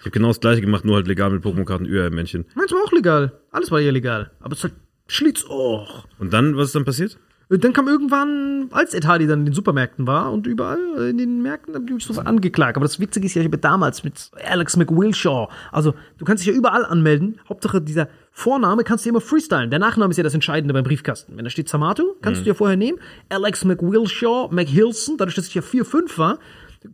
Ich habe genau das gleiche gemacht, nur halt legal mit Pokémon-Karten Ü-Männchen. meins war auch legal. Alles war illegal. Aber es hat Schlitz auch. Und dann, was ist dann passiert? Dann kam irgendwann, als Hardy dann in den Supermärkten war und überall in den Märkten, habe ich mich so angeklagt. Aber das Witzige ist ja, ich habe damals mit Alex McWilshaw, also du kannst dich ja überall anmelden. Hauptsache dieser Vorname kannst du immer freestylen. Der Nachname ist ja das Entscheidende beim Briefkasten. Wenn da steht Samato, kannst du dir vorher nehmen. Alex McWilshaw, McHilson, dadurch, dass ich ja 4, 5 war,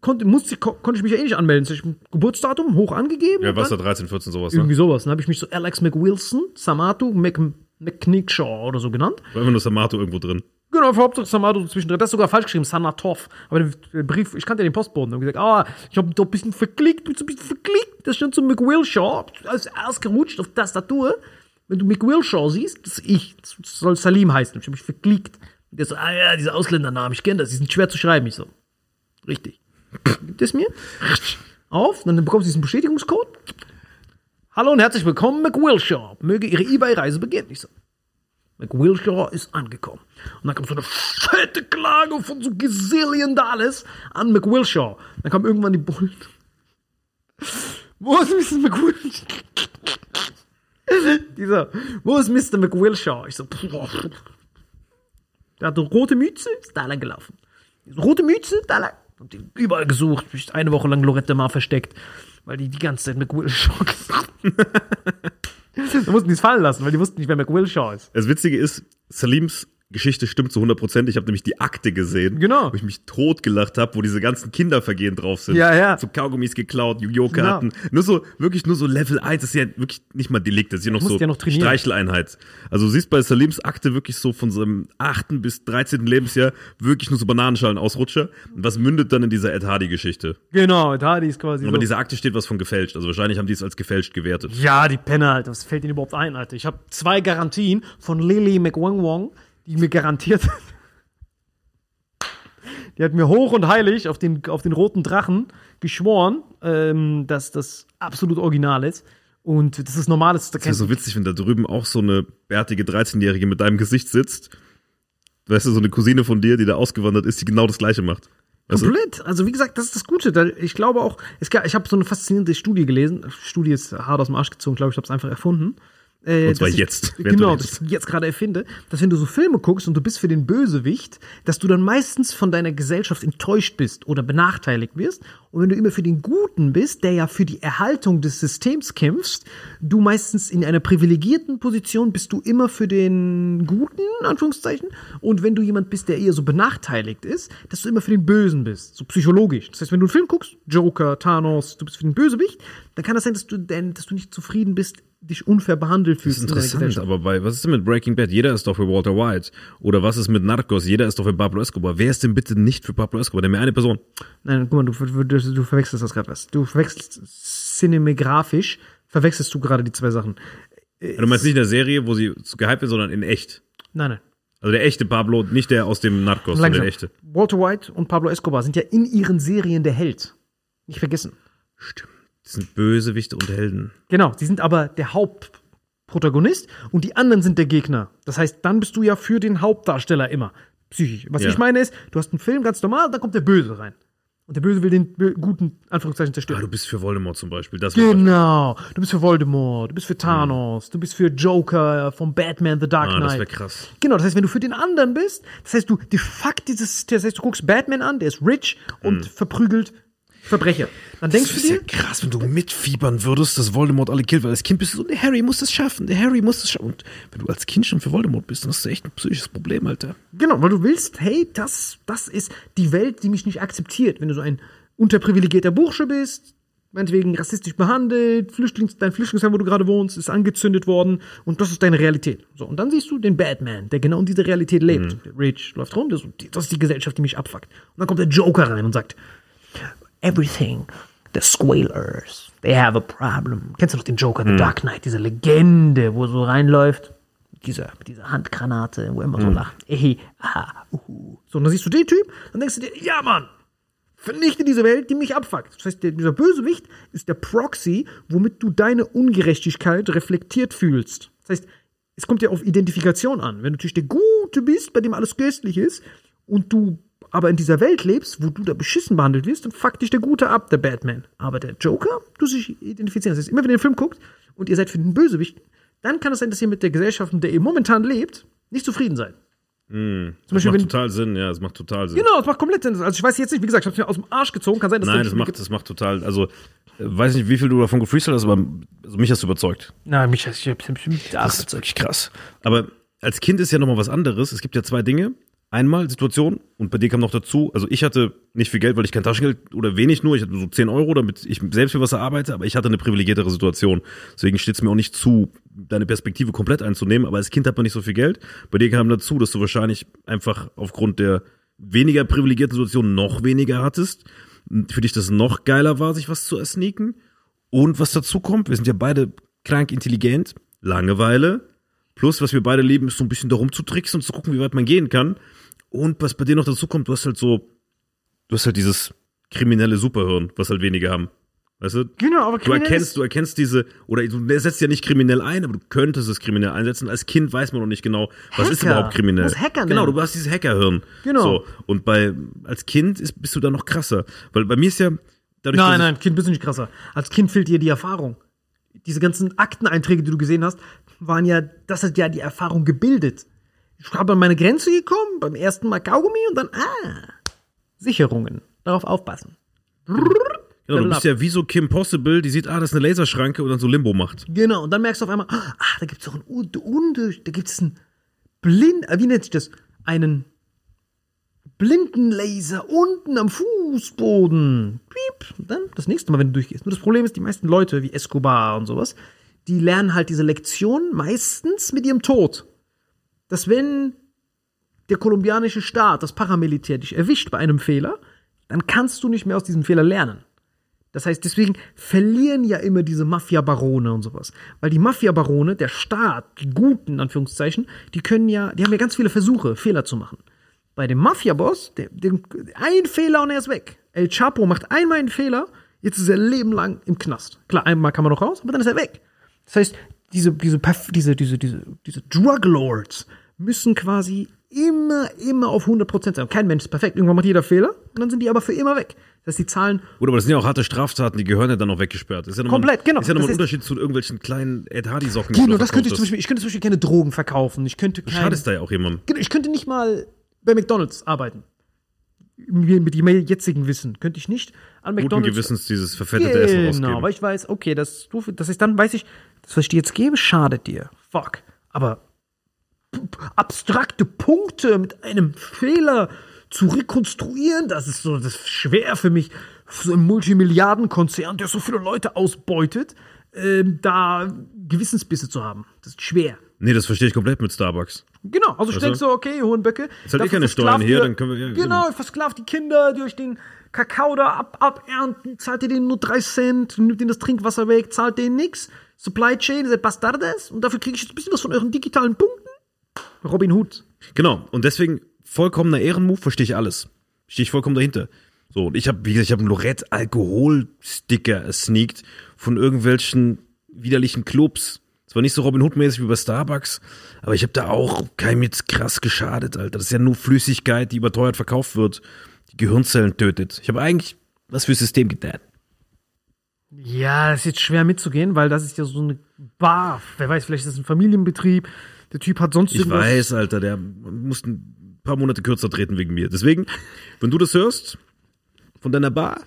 konnte, musste, ko- konnte ich mich ja eh nicht anmelden. Habe ich Geburtsdatum hoch angegeben. Ja, was da dann- 13, 14, sowas, ne? Irgendwie sowas. Dann habe ich mich so Alex McWilson, Samato, Mc, McNickshaw oder so genannt. War immer nur Samato irgendwo drin. Genau, für Hauptsache Samato zwischendrin. Das ist sogar falsch geschrieben, Sanatov. Aber der, Brief, ich kannte den Postboten. Und gesagt, ah, ich habe da ein bisschen verklickt, bin so ein bisschen verklickt. Das stand so McWilshaw, als ausgerutscht auf Tastatur. Wenn du McWilshaw siehst, das ist ich. Das soll Salim heißen. Ich habe mich verklickt. Der so, ah ja, diese Ausländernamen, ich kenne das, die sind schwer zu schreiben. Ich so, richtig. Gibt es mir? Auf, dann bekommst du diesen Bestätigungscode. Hallo und herzlich willkommen, McWilshaw. Möge Ihre Ebay-Reise beginnen. Ich so, McWilshaw ist angekommen. Und dann kam so eine fette Klage von so Gazillion Dollars an McWilshaw. Dann kam irgendwann die Bullen. Wo ist Mr. McWilshaw? Dieser, wo ist Mr. McWilshaw? Ich so. Der hatte rote Mütze, ist da lang gelaufen. Rote Mütze, da lang. Und die überall gesucht, mich eine Woche lang Lorette Mar versteckt, weil die die ganze Zeit McWilshaw gesagt Da mussten die es fallen lassen, weil die wussten nicht, wer McWilshaw ist. Das Witzige ist, Salims Geschichte stimmt zu 100%. Ich habe nämlich die Akte gesehen, Genau. wo ich mich totgelacht habe, wo diese ganzen Kindervergehen drauf sind. Ja, ja. So Kaugummis geklaut, Yu-Gi-Oh-Karten. Nur so, wirklich nur so Level 1. Das ist ja wirklich nicht mal Delikt, das ist ja noch so ja noch. Streicheleinheit. Also du siehst bei Salims Akte wirklich so von seinem 8. bis 13. Lebensjahr wirklich nur so Bananenschalen-Ausrutscher. Und was mündet dann in dieser Ed Hardy-Geschichte? Genau, da ist quasi Aber so. in dieser Akte steht was von gefälscht. Also wahrscheinlich haben die es als gefälscht gewertet. Ja, die Penner, Alter. Was fällt ihnen überhaupt ein, Alter? Ich habe zwei Garantien von Lily McWongwong, die mir garantiert. die hat mir hoch und heilig auf den, auf den roten Drachen geschworen, ähm, dass das absolut original ist. Und das ist normal, das, Das wäre so witzig, wenn da drüben auch so eine bärtige 13-Jährige mit deinem Gesicht sitzt. Weißt du, so eine Cousine von dir, die da ausgewandert ist, die genau das Gleiche macht. Weißt du? Komplett. Also wie gesagt, das ist das Gute. Ich glaube auch, es, ich habe so eine faszinierende Studie gelesen. Studie ist hart aus dem Arsch gezogen, glaube ich, habe es einfach erfunden. Äh, Und zwar ich- jetzt, während Genau, das ich jetzt gerade erfinde, dass wenn du so Filme guckst und du bist für den Bösewicht, dass du dann meistens von deiner Gesellschaft enttäuscht bist oder benachteiligt wirst. Und wenn du immer für den Guten bist, der ja für die Erhaltung des Systems kämpfst, du meistens in einer privilegierten Position bist du immer für den Guten, in Anführungszeichen. Und wenn du jemand bist, der eher so benachteiligt ist, dass du immer für den Bösen bist, so psychologisch. Das heißt, wenn du einen Film guckst, Joker, Thanos, du bist für den Bösewicht, dann kann das sein, dass du, denn, dass du nicht zufrieden bist, dich unfair behandelt Das fühlst ist in deiner interessant, Gesellschaft. aber bei, was ist denn mit Breaking Bad? Jeder ist doch für Walter White. Oder was ist mit Narcos? Jeder ist doch für Pablo Escobar. Wer ist denn bitte nicht für Pablo Escobar? Der mir eine Person. Nein, guck mal, du, du, du, verwechselst das gerade was. Du verwechselst cinematografisch, verwechselst du gerade die zwei Sachen. Du meinst nicht in der Serie, wo sie gehypt wird, sondern in echt. Nein, nein. Also der echte Pablo, nicht der aus dem Narcos, sondern der echte. Walter White und Pablo Escobar sind ja in ihren Serien der Held. Nicht vergessen. Stimmt. Das sind Bösewichte und Helden. Genau, sie sind aber der Hauptprotagonist und die anderen sind der Gegner. Das heißt, dann bist du ja für den Hauptdarsteller immer psychisch. Was Ja. ich meine ist, du hast einen Film ganz normal, dann kommt der Böse rein. Und der Böse will den guten, Anführungszeichen, Ah, zerstören. du bist für Voldemort zum Beispiel. Das Genau. Du bist für Voldemort, du bist für Thanos, du bist für Joker von Batman The Dark Ah, das Knight. wäre krass. Genau, das heißt, wenn du für den anderen bist, das heißt, du de facto dieses, das heißt, du guckst Batman an, der ist rich und verprügelt Verbrecher. Dann denkst Das du ist ja dir, krass, wenn du mitfiebern würdest, dass Voldemort alle killt, weil als Kind bist du so, der Harry muss das schaffen, der Harry muss das schaffen. Und wenn du als Kind schon für Voldemort bist, dann hast du echt ein psychisches Problem, Alter. genau, weil du willst, hey, das, das ist die Welt, die mich nicht akzeptiert. Wenn du so ein unterprivilegierter Bursche bist, meinetwegen rassistisch behandelt, Flüchtlings, dein Flüchtlingsheim, wo du gerade wohnst, ist angezündet worden und das ist deine Realität. So, und dann siehst du den Batman, der genau in dieser Realität lebt. Der Rich läuft rum, das ist die Gesellschaft, die mich abfuckt. Und dann kommt der Joker rein und sagt, everything, the Squalers, they have a problem. Kennst du noch den Joker, The Dark Knight, diese Legende, wo so reinläuft? Dieser, mit dieser Handgranate, wo er immer so lacht. Ehe, aha, uhu. So, und dann siehst du den Typ, dann denkst du dir, ja, Mann, vernichte diese Welt, die mich abfuckt. Das heißt, dieser Bösewicht ist der Proxy, womit du deine Ungerechtigkeit reflektiert fühlst. Das heißt, es kommt ja auf Identifikation an. Wenn du natürlich der Gute bist, bei dem alles göstlich ist, und du aber in dieser Welt lebst, wo du da beschissen behandelt wirst, dann fuckt dich der Gute ab, der Batman. Aber der Joker, du sich identifizieren. Das heißt, immer wenn ihr den Film guckt und ihr seid für den Bösewicht, dann kann es sein, dass ihr mit der Gesellschaft, in der ihr momentan lebt, nicht zufrieden seid. Zum Das Beispiel, macht wenn, total Sinn, ja, das macht total Sinn. Genau, das macht komplett Sinn. Also ich weiß jetzt nicht, wie gesagt, ich hab's mir aus dem Arsch gezogen. Kann sein, dass Nein, da- das macht, das macht total, also, äh, weiß nicht, wie viel du davon gefreestylt hast, aber also mich hast du überzeugt. Nein, mich mich mit der Das ist wirklich krass. Aber als Kind ist ja nochmal was anderes. Es gibt ja zwei Dinge. Einmal Situation und bei dir kam noch dazu, also ich hatte nicht viel Geld, weil ich kein Taschengeld oder wenig nur, ich hatte so 10 Euro, damit ich selbst für was erarbeite, aber ich hatte eine privilegiertere Situation. Deswegen steht es mir auch nicht zu, deine Perspektive komplett einzunehmen, aber als Kind hat man nicht so viel Geld. Bei dir kam dazu, dass du wahrscheinlich einfach aufgrund der weniger privilegierten Situation noch weniger hattest. Für dich das noch geiler war, sich was zu ersneaken. Und was dazu kommt, wir sind ja beide krank intelligent, Langeweile, plus was wir beide lieben, ist so ein bisschen darum zu tricksen und zu gucken, wie weit man gehen kann. Und was bei dir noch dazu kommt, du hast halt so, du hast halt dieses kriminelle Superhirn, was halt wenige haben. Weißt du? Genau, aber Du kriminell erkennst, ist- du erkennst diese, oder du setzt ja nicht kriminell ein, aber du könntest es kriminell einsetzen. Als Kind weiß man noch nicht genau, was ist Hacker. überhaupt kriminell. Du musst Hacker genau, nennen. du hast dieses Hackerhirn. Genau. So. Und bei, als Kind ist, bist du da noch krasser. Weil bei mir ist ja, dadurch, Nein, nein, Kind bist du nicht krasser. Als Kind fehlt dir die Erfahrung. Diese ganzen Akteneinträge, die du gesehen hast, waren ja, das hat ja die Erfahrung gebildet. Ich habe an meine Grenze gekommen, beim ersten Mal Kaugummi und dann, ah, Sicherungen. Darauf aufpassen. Genau, du bist ja wie so Kim Possible, die sieht, ah, das ist eine Laserschranke und dann so Limbo macht. Genau, und dann merkst du auf einmal, ah, da gibt es doch ein und, und, da gibt es einen blind, äh, wie nennt sich das? Einen Blindenlaser unten am Fußboden. Piep. Und dann das nächste Mal, wenn du durchgehst. Nur das Problem ist, die meisten Leute wie Escobar und sowas, die lernen halt diese Lektion meistens mit ihrem Tod. Dass wenn der kolumbianische Staat, das Paramilitär dich erwischt bei einem Fehler, dann kannst du nicht mehr aus diesem Fehler lernen. Das heißt, deswegen verlieren ja immer diese Mafia-Barone und sowas. Weil die Mafia-Barone, der Staat, die Guten, in Anführungszeichen, die können ja, die haben ja ganz viele Versuche, Fehler zu machen. Bei dem Mafia-Boss, ein Fehler und er ist weg. El Chapo macht einmal einen Fehler, jetzt ist er Leben lang im Knast. Klar, einmal kann man noch raus, aber dann ist er weg. Das heißt, diese, diese, diese, diese, diese, diese Drug Lords müssen quasi immer, immer auf 100% sein. Kein Mensch ist perfekt. Irgendwann macht jeder Fehler und dann sind die aber für immer weg. Das heißt, die Zahlen Gut, aber das sind ja auch harte Straftaten, die gehören ja dann auch weggesperrt. Das ist ja nochmal, Komplett, genau. Ist ja nochmal Das ein Unterschied zu irgendwelchen kleinen Ed Hardy-Socken. Du das könnte ich zum Beispiel, ich könnte zum Beispiel keine Drogen verkaufen. Ich könnte hast. kein, Schadest da ja auch jemandem. Genau, ich könnte nicht mal bei McDonalds arbeiten. Mit dem jetzigen Wissen könnte ich nicht an Guten McDonalds. Gewissens dieses verfettete Essen Genau, ausgeben. weil ich weiß, okay, das, das ist dann, weiß ich, das, was ich dir jetzt gebe, schadet dir. Fuck. Aber abstrakte Punkte mit einem Fehler zu rekonstruieren, das ist so das ist schwer für mich, so ein Multimilliardenkonzern, der so viele Leute ausbeutet, ähm, da Gewissensbisse zu haben. Das ist schwer. Nee, das verstehe ich komplett mit Starbucks. Genau, also ich denke so, okay, Hohenböcke. Jetzt halt dafür keine Steuern hier, ihr- dann können wir- ja, Genau, genau. ihr versklavt die Kinder, die euch den Kakao da ab, abernten, zahlt ihr denen nur 3 Cent, nimmt ihnen das Trinkwasser weg, zahlt denen nix. Supply Chain, ihr seid Bastardes und dafür kriege ich jetzt ein bisschen was von euren digitalen Punkten. Robin Hood. Genau. Und deswegen vollkommener Ehrenmove, verstehe ich alles. Stehe ich vollkommen dahinter. So, und ich habe, wie gesagt, ich habe einen Lorette Alkoholsticker sneakt von irgendwelchen widerlichen Clubs. Zwar nicht so Robin Hood-mäßig wie bei Starbucks, aber ich habe da auch keinem jetzt krass geschadet, Alter. Das ist ja nur Flüssigkeit, die überteuert verkauft wird, die Gehirnzellen tötet. Ich habe eigentlich was fürs System getan. Ja, das ist jetzt schwer mitzugehen, weil das ist ja so eine Bar. Wer weiß, vielleicht ist das ein Familienbetrieb. Der Typ hat sonst Ich irgendwas. weiß, Alter, der muss ein paar Monate kürzer treten wegen mir. Deswegen, wenn du das hörst, von deiner Bar,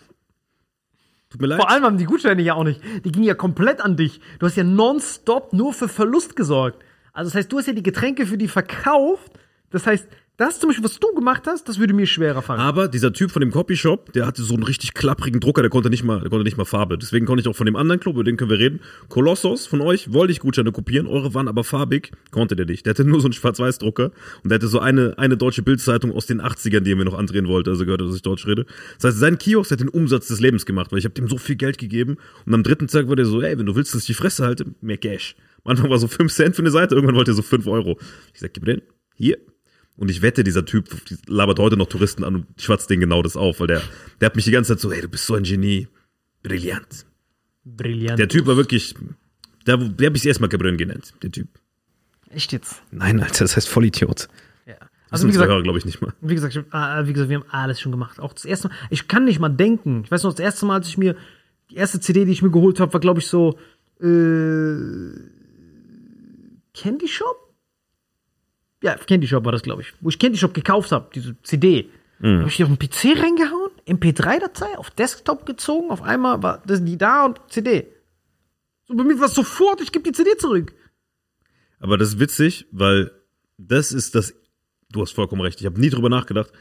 tut mir leid. Vor allem haben die Gutscheine ja auch nicht. Die gingen ja komplett an dich. Du hast ja nonstop nur für Verlust gesorgt. Also das heißt, du hast ja die Getränke für die verkauft. Das heißt, das zum Beispiel, was du gemacht hast, das würde mir schwerer fallen. Aber dieser Typ von dem Copyshop, der hatte so einen richtig klapprigen Drucker, der konnte nicht mal, der konnte nicht mal Farbe. Deswegen konnte ich auch von dem anderen Club, über den können wir reden. Kolossos von euch wollte ich Gutscheine kopieren, eure waren aber farbig, konnte der nicht. Der hatte nur so einen Schwarz-Weiß-Drucker und der hatte so eine, eine deutsche Bildzeitung aus den 80ern, die er mir noch andrehen wollte, also gehört, dass ich Deutsch rede. Das heißt, sein Kiosk hat den Umsatz des Lebens gemacht, weil ich habe dem so viel Geld gegeben und am dritten Tag war der so, ey, wenn du willst, dass ich die Fresse halte, mehr Cash. Am Anfang war so 5 Cent für eine Seite, irgendwann wollte er so 5 Euro. Ich sag, gib den, hier, und ich wette, dieser Typ labert heute noch Touristen an und schwatzt denen genau das auf, weil der, der hat mich die ganze Zeit so, hey, du bist so ein Genie. Brillant. Brillant. Der Typ war wirklich, der, der habe ich erstmal Gabriel genannt, der Typ. Echt jetzt? Nein, Alter, das heißt Vollidiot. Ja. Also wie gesagt, glaube ich, nicht mal. wie gesagt, hab- äh, wie gesagt, wir haben alles schon gemacht. Auch das erste Mal. Ich kann nicht mal denken. Ich weiß noch, das erste Mal, als ich mir die erste CD, die ich mir geholt habe, war, glaube ich, so äh, Candy Shop. Ja, Candy Shop war das, glaube ich. Wo ich Candy Shop gekauft habe, diese CD. Mhm. Habe ich die auf den PC reingehauen, MP3-Datei, auf Desktop gezogen, auf einmal war das die da und CD. So bei mir war es sofort, ich gebe die CD zurück. Aber das ist witzig, weil das ist das, du hast vollkommen recht, ich habe nie drüber nachgedacht.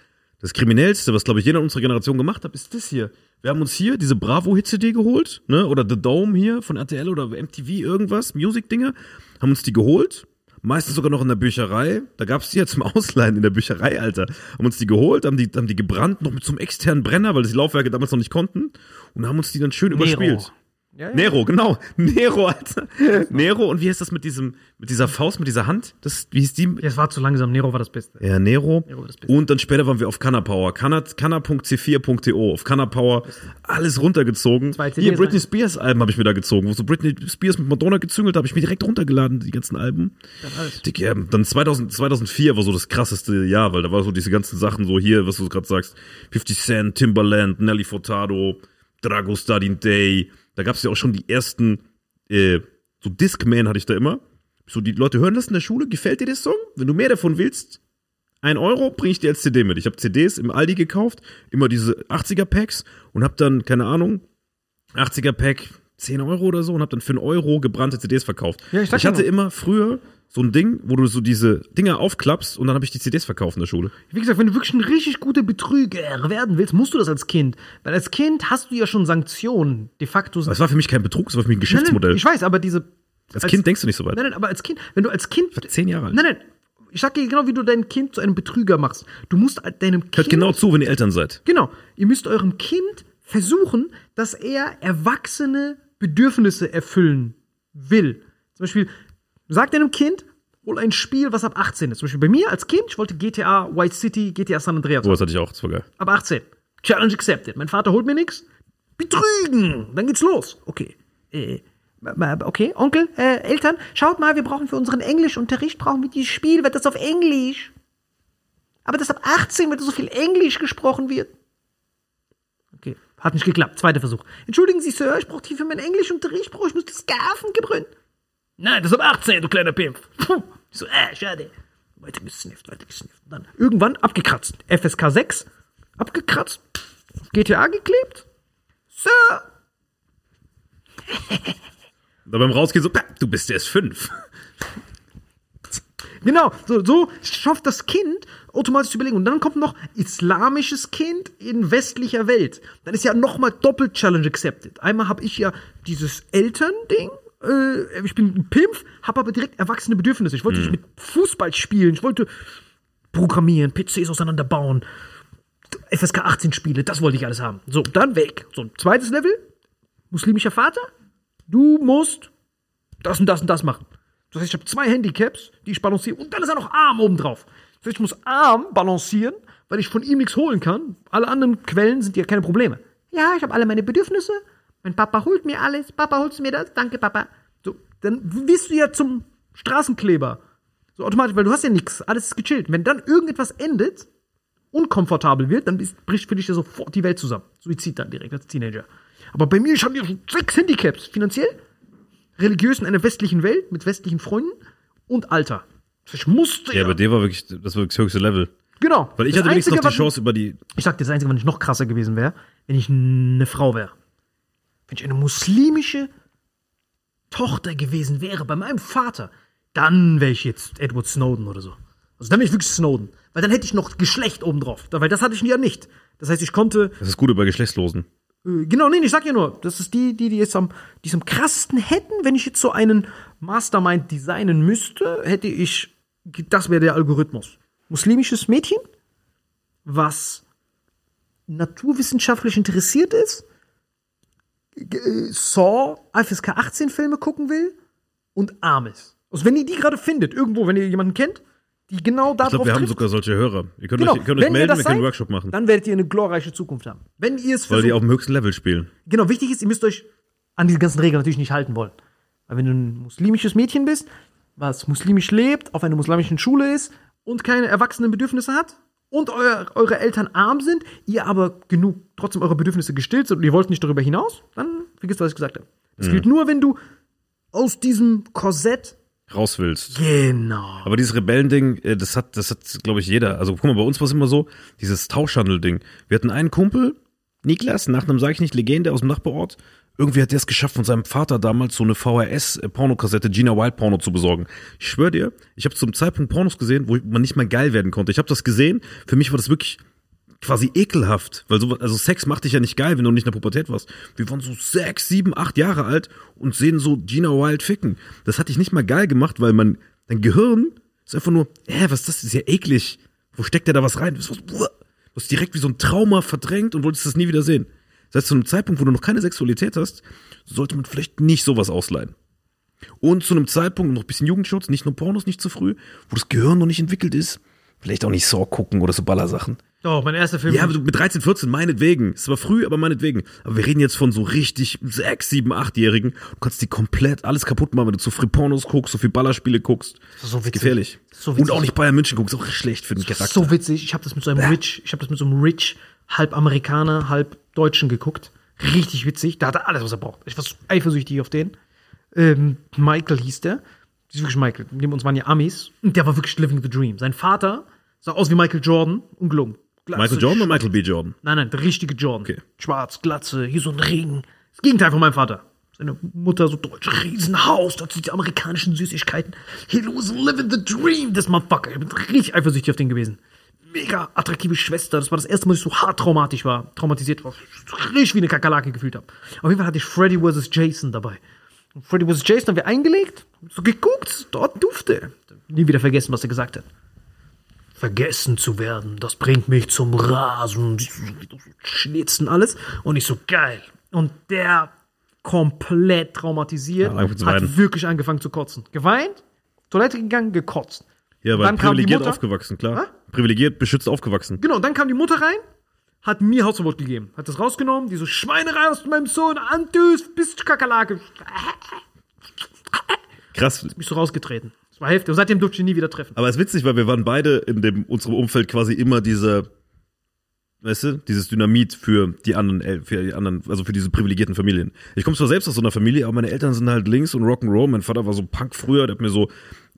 Das Kriminellste, was, glaube ich, jeder unserer Generation gemacht hat, ist das hier. Wir haben uns hier diese Bravo-Hit-CD geholt, ne? Oder The Dome hier von RTL oder MTV, irgendwas, Music-Dinger, haben uns die geholt. Meistens sogar noch in der Bücherei. Da gab's die ja zum Ausleihen in der Bücherei, Alter. Haben uns die geholt, haben die, haben die gebrannt, noch mit so einem externen Brenner, weil das die Laufwerke damals noch nicht konnten. Und haben uns die dann schön überspielt. Ja, ja. Nero, genau. Nero, Alter. Nero. Und wie heißt das mit diesem, mit dieser Faust, mit dieser Hand? Das, wie hieß die? Es war zu langsam. Nero war das Beste. Ja, Nero. Nero das Beste. Und dann später waren wir auf Canna Power. Canna- Canna.c4.to. Auf Canna Power. Alles runtergezogen. Hier, Britney. Spears Alben habe ich mir da gezogen. Wo so Britney Spears mit Madonna gezüngelt habe ich mir direkt runtergeladen, die ganzen Alben. alles. Dick, ja, dann 2000, 2004 war so das krasseste Jahr, weil da war so diese ganzen Sachen so hier, was du gerade sagst. 50 Cent, Timbaland, Nelly Furtado, Drago Stadin Day. Da gab's ja auch schon die ersten, äh, so Discman hatte ich da immer. So die Leute hören das in der Schule. Gefällt dir der Song? Wenn du mehr davon willst, ein Euro bringe ich dir als CD mit. Ich habe CDs im Aldi gekauft, immer diese 80er Packs und habe dann, keine Ahnung, 80er Pack 10 Euro oder so und habe dann für einen Euro gebrannte CDs verkauft. Ja, ich ich hatte immer früher so ein Ding, wo du so diese Dinger aufklappst und dann habe ich die CDs verkauft in der Schule. Wie gesagt, wenn du wirklich ein richtig guter Betrüger werden willst, musst du das als Kind. Weil als Kind hast du ja schon Sanktionen. De facto. Das war für mich kein Betrug, das war für mich ein Nein, Geschäftsmodell. nein, ich weiß, aber diese. als Kind denkst du nicht so weit. Nein, nein, aber als Kind, wenn du als Kind. Ich war zehn Jahre alt. Nein, nein. Ich sag dir genau, wie du dein Kind zu einem Betrüger machst. Du musst deinem Kind. Hört genau zu, wenn ihr Eltern seid. Genau. Ihr müsst eurem Kind versuchen, dass er erwachsene Bedürfnisse erfüllen will. Zum Beispiel, sagt deinem Kind, hol ein Spiel, was ab 18 ist. Zum Beispiel bei mir als Kind, ich wollte GTA White City, GTA San Andreas. Oh, das hatte ich auch, das war geil. Ab 18. Challenge accepted. Mein Vater holt mir nichts. Betrügen. Dann geht's los. Okay. Äh, Okay, Onkel, äh, Eltern, schaut mal, wir brauchen für unseren Englischunterricht, brauchen wir dieses Spiel, wird das auf Englisch. Aber das ab 18, wenn so viel Englisch gesprochen wird. Okay, hat nicht geklappt. Zweiter Versuch. Entschuldigen Sie, Sir, ich brauche hier für meinen Englischunterricht, brauche ich nur das Gafen Nein, das ist ab 18, du kleiner Pimp. Puh. Ich so, äh, schade. Weiter gesnifft, weiter gesnifft. Und dann irgendwann abgekratzt. FSK 6, abgekratzt, auf GTA geklebt. Sir, Da beim Rausgehen so, "Ah, du bist erst fünf. Genau, so, so schafft das Kind automatisch zu überlegen. Und dann kommt noch islamisches Kind in westlicher Welt. Dann ist ja nochmal doppelt Challenge accepted. Einmal habe ich ja dieses Elternding. Äh, ich bin ein Pimp, habe aber direkt erwachsene Bedürfnisse. Ich wollte mit Fußball spielen, ich wollte programmieren, PCs auseinanderbauen, FSK 18 Spiele, das wollte ich alles haben. So, dann weg. So, ein zweites Level, muslimischer Vater, du musst das und das und das machen. Das heißt, ich habe zwei Handicaps, die ich balanciere und dann ist er noch Arm oben drauf. Das heißt, ich muss Arm balancieren, weil ich von ihm nichts holen kann. Alle anderen Quellen sind ja keine Probleme. Ja, ich habe alle meine Bedürfnisse. Mein Papa holt mir alles. Papa holst du mir das? Danke, Papa. So, dann wirst du ja zum Straßenkleber. So automatisch, weil du hast ja nichts. Alles ist gechillt. Wenn dann irgendetwas endet, unkomfortabel wird, dann ist, bricht für dich ja sofort die Welt zusammen. Suizid dann direkt als Teenager. Aber bei mir, ich habe ja schon sechs Handicaps. Finanziell, religiös in einer westlichen Welt mit westlichen Freunden und Alter. Ich musste Ja, ja. bei dir war wirklich, das war wirklich das höchste Level. genau. Weil ich Das hatte wenigstens noch die Chance über die. Ich sag dir, das Einzige, was ich noch krasser gewesen wäre, wenn ich eine Frau wäre. Wenn ich eine muslimische Tochter gewesen wäre bei meinem Vater, dann wäre ich jetzt Edward Snowden oder so. Also dann wäre ich wirklich Snowden. Weil dann hätte ich noch Geschlecht obendrauf. Weil das hatte ich ja nicht. Das heißt, ich konnte Das ist gut über Geschlechtslosen. äh, Genau, nee, ich sag ja nur, das ist die, die, die jetzt am, die es am krassesten hätten, wenn ich jetzt so einen Mastermind designen müsste, hätte ich, das wäre der Algorithmus. Muslimisches Mädchen, was naturwissenschaftlich interessiert ist, Saw, FSK 18 Filme gucken will und arm ist. Also wenn ihr die gerade findet, irgendwo, wenn ihr jemanden kennt, die genau darauf Ich glaube, wir haben trifft, sogar solche Hörer. Ihr könnt genau, euch, ihr könnt euch melden, wir können einen seid, Workshop machen. dann werdet ihr eine glorreiche Zukunft haben. Wenn ihr es Weil die auf dem höchsten Level spielen. Genau, wichtig ist, ihr müsst euch an diese ganzen Regeln natürlich nicht halten wollen. Weil wenn du ein muslimisches Mädchen bist, was muslimisch lebt, auf einer muslimischen Schule ist und keine erwachsenen Bedürfnisse hat und euer, eure Eltern arm sind, ihr aber genug trotzdem eure Bedürfnisse gestillt sind und ihr wollt nicht darüber hinaus, dann vergisst, was ich gesagt habe. Das gilt nur, wenn du aus diesem Korsett Raus willst. genau. Aber dieses Rebellending, äh, das hat, das hat, glaube ich, jeder. Also guck mal, bei uns war es immer so, dieses Tauschhandel-Ding. Wir hatten einen Kumpel, Niklas, Nachnamen sage ich nicht, Legende aus dem Nachbarort. Irgendwie hat der es geschafft, von seinem Vater damals so eine VHS-Pornokassette Gina Wild Porno zu besorgen. Ich schwöre dir, ich habe zum Zeitpunkt Pornos gesehen, wo man nicht mal geil werden konnte. Ich habe das gesehen, für mich war das wirklich quasi ekelhaft, weil so, also Sex macht dich ja nicht geil, wenn du nicht in der Pubertät warst. Wir waren so sechs, sieben, acht Jahre alt und sehen so Gina Wild ficken. Das hat dich nicht mal geil gemacht, weil man, dein Gehirn ist einfach nur, hä, was ist das? Das ist ja eklig. Wo steckt der da was rein? Du hast direkt wie so ein Trauma verdrängt und wolltest das nie wieder sehen. Das heißt, zu einem Zeitpunkt, wo du noch keine Sexualität hast, sollte man vielleicht nicht sowas ausleihen. Und zu einem Zeitpunkt, noch ein bisschen Jugendschutz, nicht nur Pornos, nicht zu früh, wo das Gehirn noch nicht entwickelt ist, vielleicht auch nicht Saw gucken oder so Ballersachen. Doch, mein erster Film. Ja, mit 13, 14, meinetwegen. Es war früh, aber meinetwegen. Aber wir reden jetzt von so richtig 6, 7, 8-Jährigen. Du kannst die komplett alles kaputt machen, wenn du zu früh Pornos guckst, so viel Ballerspiele guckst. ist so Das ist witzig. gefährlich. So witzig. Und auch nicht Bayern München guckst, auch schlecht für den Charakter. So witzig. Ich habe das mit so einem Rich, ich habe das mit so einem Rich, halb Amerikaner, halb Deutschen geguckt. Richtig witzig. Da hat er alles, was er braucht. Ich war so eifersüchtig auf den. Ähm, Michael hieß der. Das ist wirklich Michael. Neben uns waren ja Amis. Und der war wirklich living the dream. Sein Vater sah aus wie Michael Jordan. Ungelogen. Glatze, Michael Jordan oder Michael B. Jordan? Nein, nein, der richtige Jordan. Okay. Schwarz, Glatze, hier so ein Ring. Das Gegenteil von meinem Vater. Seine Mutter so deutsch, Riesenhaus, dazu die amerikanischen Süßigkeiten. He was living the dream, this motherfucker. Ich bin richtig eifersüchtig auf den gewesen. Mega attraktive Schwester. Das war das erste Mal, dass ich so hart traumatisch war, traumatisiert war. Richtig wie eine Kakerlake gefühlt habe. Auf jeden Fall hatte ich Freddy vs. Jason dabei. Und Freddy vs. Jason haben wir eingelegt, so geguckt, dort dufte. Nie wieder vergessen, was er gesagt hat vergessen zu werden. Das bringt mich zum Rasen. Schnitzen alles. Und ich so, geil. Und der komplett traumatisiert, Ja, hat weinen. wirklich angefangen zu kotzen. Geweint, Toilette gegangen, gekotzt. Ja, weil privilegiert Mutter- aufgewachsen, klar. Hä? Privilegiert, beschützt aufgewachsen. Genau, dann kam die Mutter rein, hat mir Hausverbot gegeben. Hat das rausgenommen, die so Schweinerei aus meinem Sohn, Antus, bist du Kakerlake. Krass. Bist du rausgetreten. Das war heftig. Und seitdem durfte ich ihn nie wieder treffen. Aber es ist witzig, weil wir waren beide in dem, unserem Umfeld quasi immer dieser, weißt du, dieses Dynamit für die anderen, für die anderen, also für diese privilegierten Familien. Ich komme zwar selbst aus so einer Familie, aber meine Eltern sind halt links und Rock'n'Roll. Mein Vater war so Punk früher, der hat mir so,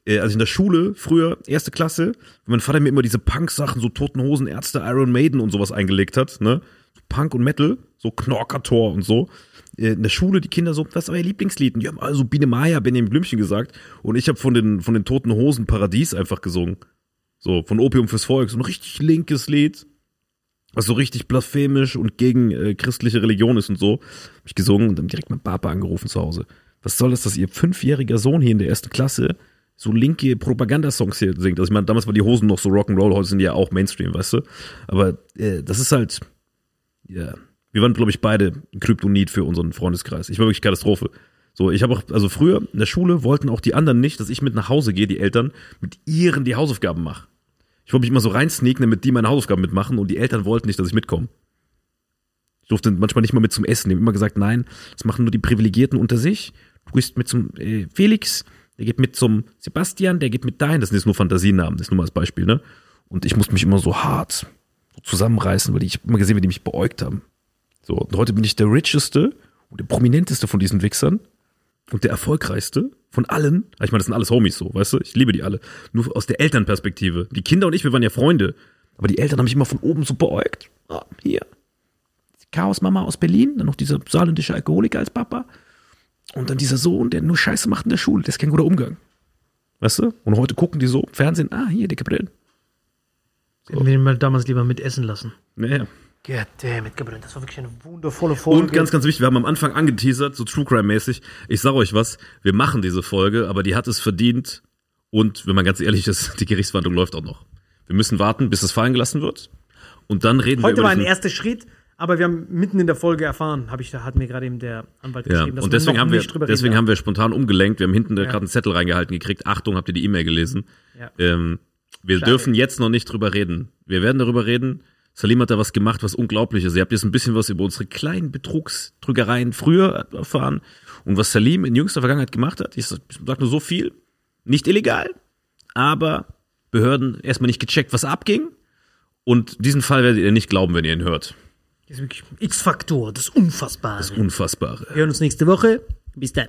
äh, als ich in der Schule früher, erste Klasse, wenn mein Vater mir immer diese Punk-Sachen, so Toten Hosen, Ärzte, Iron Maiden und sowas eingelegt hat, ne? Punk und Metal, so Knorkator und so. Äh, In der Schule die Kinder so, was ist euer Lieblingslied? Und die haben also Biene Maya, Benjamin Blümchen gesagt. Und ich habe von den, von den Toten Hosen Paradies einfach gesungen. So, von Opium fürs Volk, so ein richtig linkes Lied, was so richtig blasphemisch und gegen äh, christliche Religion ist und so. Hab ich gesungen und dann direkt mein Papa angerufen zu Hause. Was soll das, dass ihr fünfjähriger Sohn hier in der ersten Klasse so linke Propagandasongs hier singt? Also ich meine, damals waren die Hosen noch so Rock'n'Roll, heute sind die ja auch Mainstream, weißt du? Aber äh, das ist halt, ja, wir waren, glaube ich, beide Kryptonit für unseren Freundeskreis. Ich war wirklich Katastrophe. So, ich habe auch, also früher in der Schule wollten auch die anderen nicht, dass ich mit nach Hause gehe, die Eltern, mit ihren die Hausaufgaben mache. Ich wollte mich immer so reinsneaken, damit die meine Hausaufgaben mitmachen und die Eltern wollten nicht, dass ich mitkomme. Ich durfte manchmal nicht mal mit zum Essen. Die haben immer gesagt, nein, das machen nur die Privilegierten unter sich. Du gehst mit zum äh, Felix, der geht mit zum Sebastian, der geht mit dahin. Das sind jetzt nur Fantasienamen, das ist nur mal als Beispiel, ne? Und ich musste mich immer so hart zusammenreißen, weil ich hab immer gesehen, wie die mich beäugt haben. So, und heute bin ich der richeste und der prominenteste von diesen Wichsern und der erfolgreichste von allen. Ich meine, das sind alles Homies so, weißt du? Ich liebe die alle. Nur aus der Elternperspektive. Die Kinder und ich, wir waren ja Freunde. Aber die Eltern haben mich immer von oben so beäugt. Ah, hier. Chaos-Mama aus Berlin, dann noch dieser saarländische Alkoholiker als Papa. Und dann dieser Sohn, der nur Scheiße macht in der Schule. Der ist kein guter Umgang. Weißt du? Und heute gucken die so im Fernsehen, ah, hier, dicke Brillen. Hätten wir ihn mal damals lieber mit essen lassen. Naja. Goddammit, Gabriel, das war wirklich eine wundervolle Folge. Und ganz, ganz wichtig, wir haben am Anfang angeteasert, so True Crime-mäßig. Ich sag euch was, wir machen diese Folge, aber die hat es verdient. Und wenn man ganz ehrlich ist, die Gerichtsverhandlung läuft auch noch. Wir müssen warten, bis es fallen gelassen wird. Und dann reden Heute wir war über ein diesen- erster Schritt, aber wir haben mitten in der Folge erfahren, habe ich, da hat mir gerade eben der Anwalt ja, geschrieben, dass und deswegen wir noch haben wir, deswegen haben wir spontan umgelenkt. Wir haben hinten da Ja. gerade einen Zettel reingehalten gekriegt. Achtung, habt ihr die E-Mail gelesen? Ja. Ähm, wir Schade. dürfen jetzt noch nicht drüber reden. Wir werden darüber reden. Salim hat da was gemacht, was unglaublich ist. Ihr habt jetzt ein bisschen was über unsere kleinen Betrugstrügereien früher erfahren und was Salim in jüngster Vergangenheit gemacht hat. Ich sag ich sag nur so viel. Nicht illegal, aber Behörden erstmal nicht gecheckt, was abging. Und diesen Fall werdet ihr nicht glauben, wenn ihr ihn hört. Das ist wirklich X-Faktor, das Unfassbare. Das Unfassbare. wir hören uns nächste Woche. Bis dann.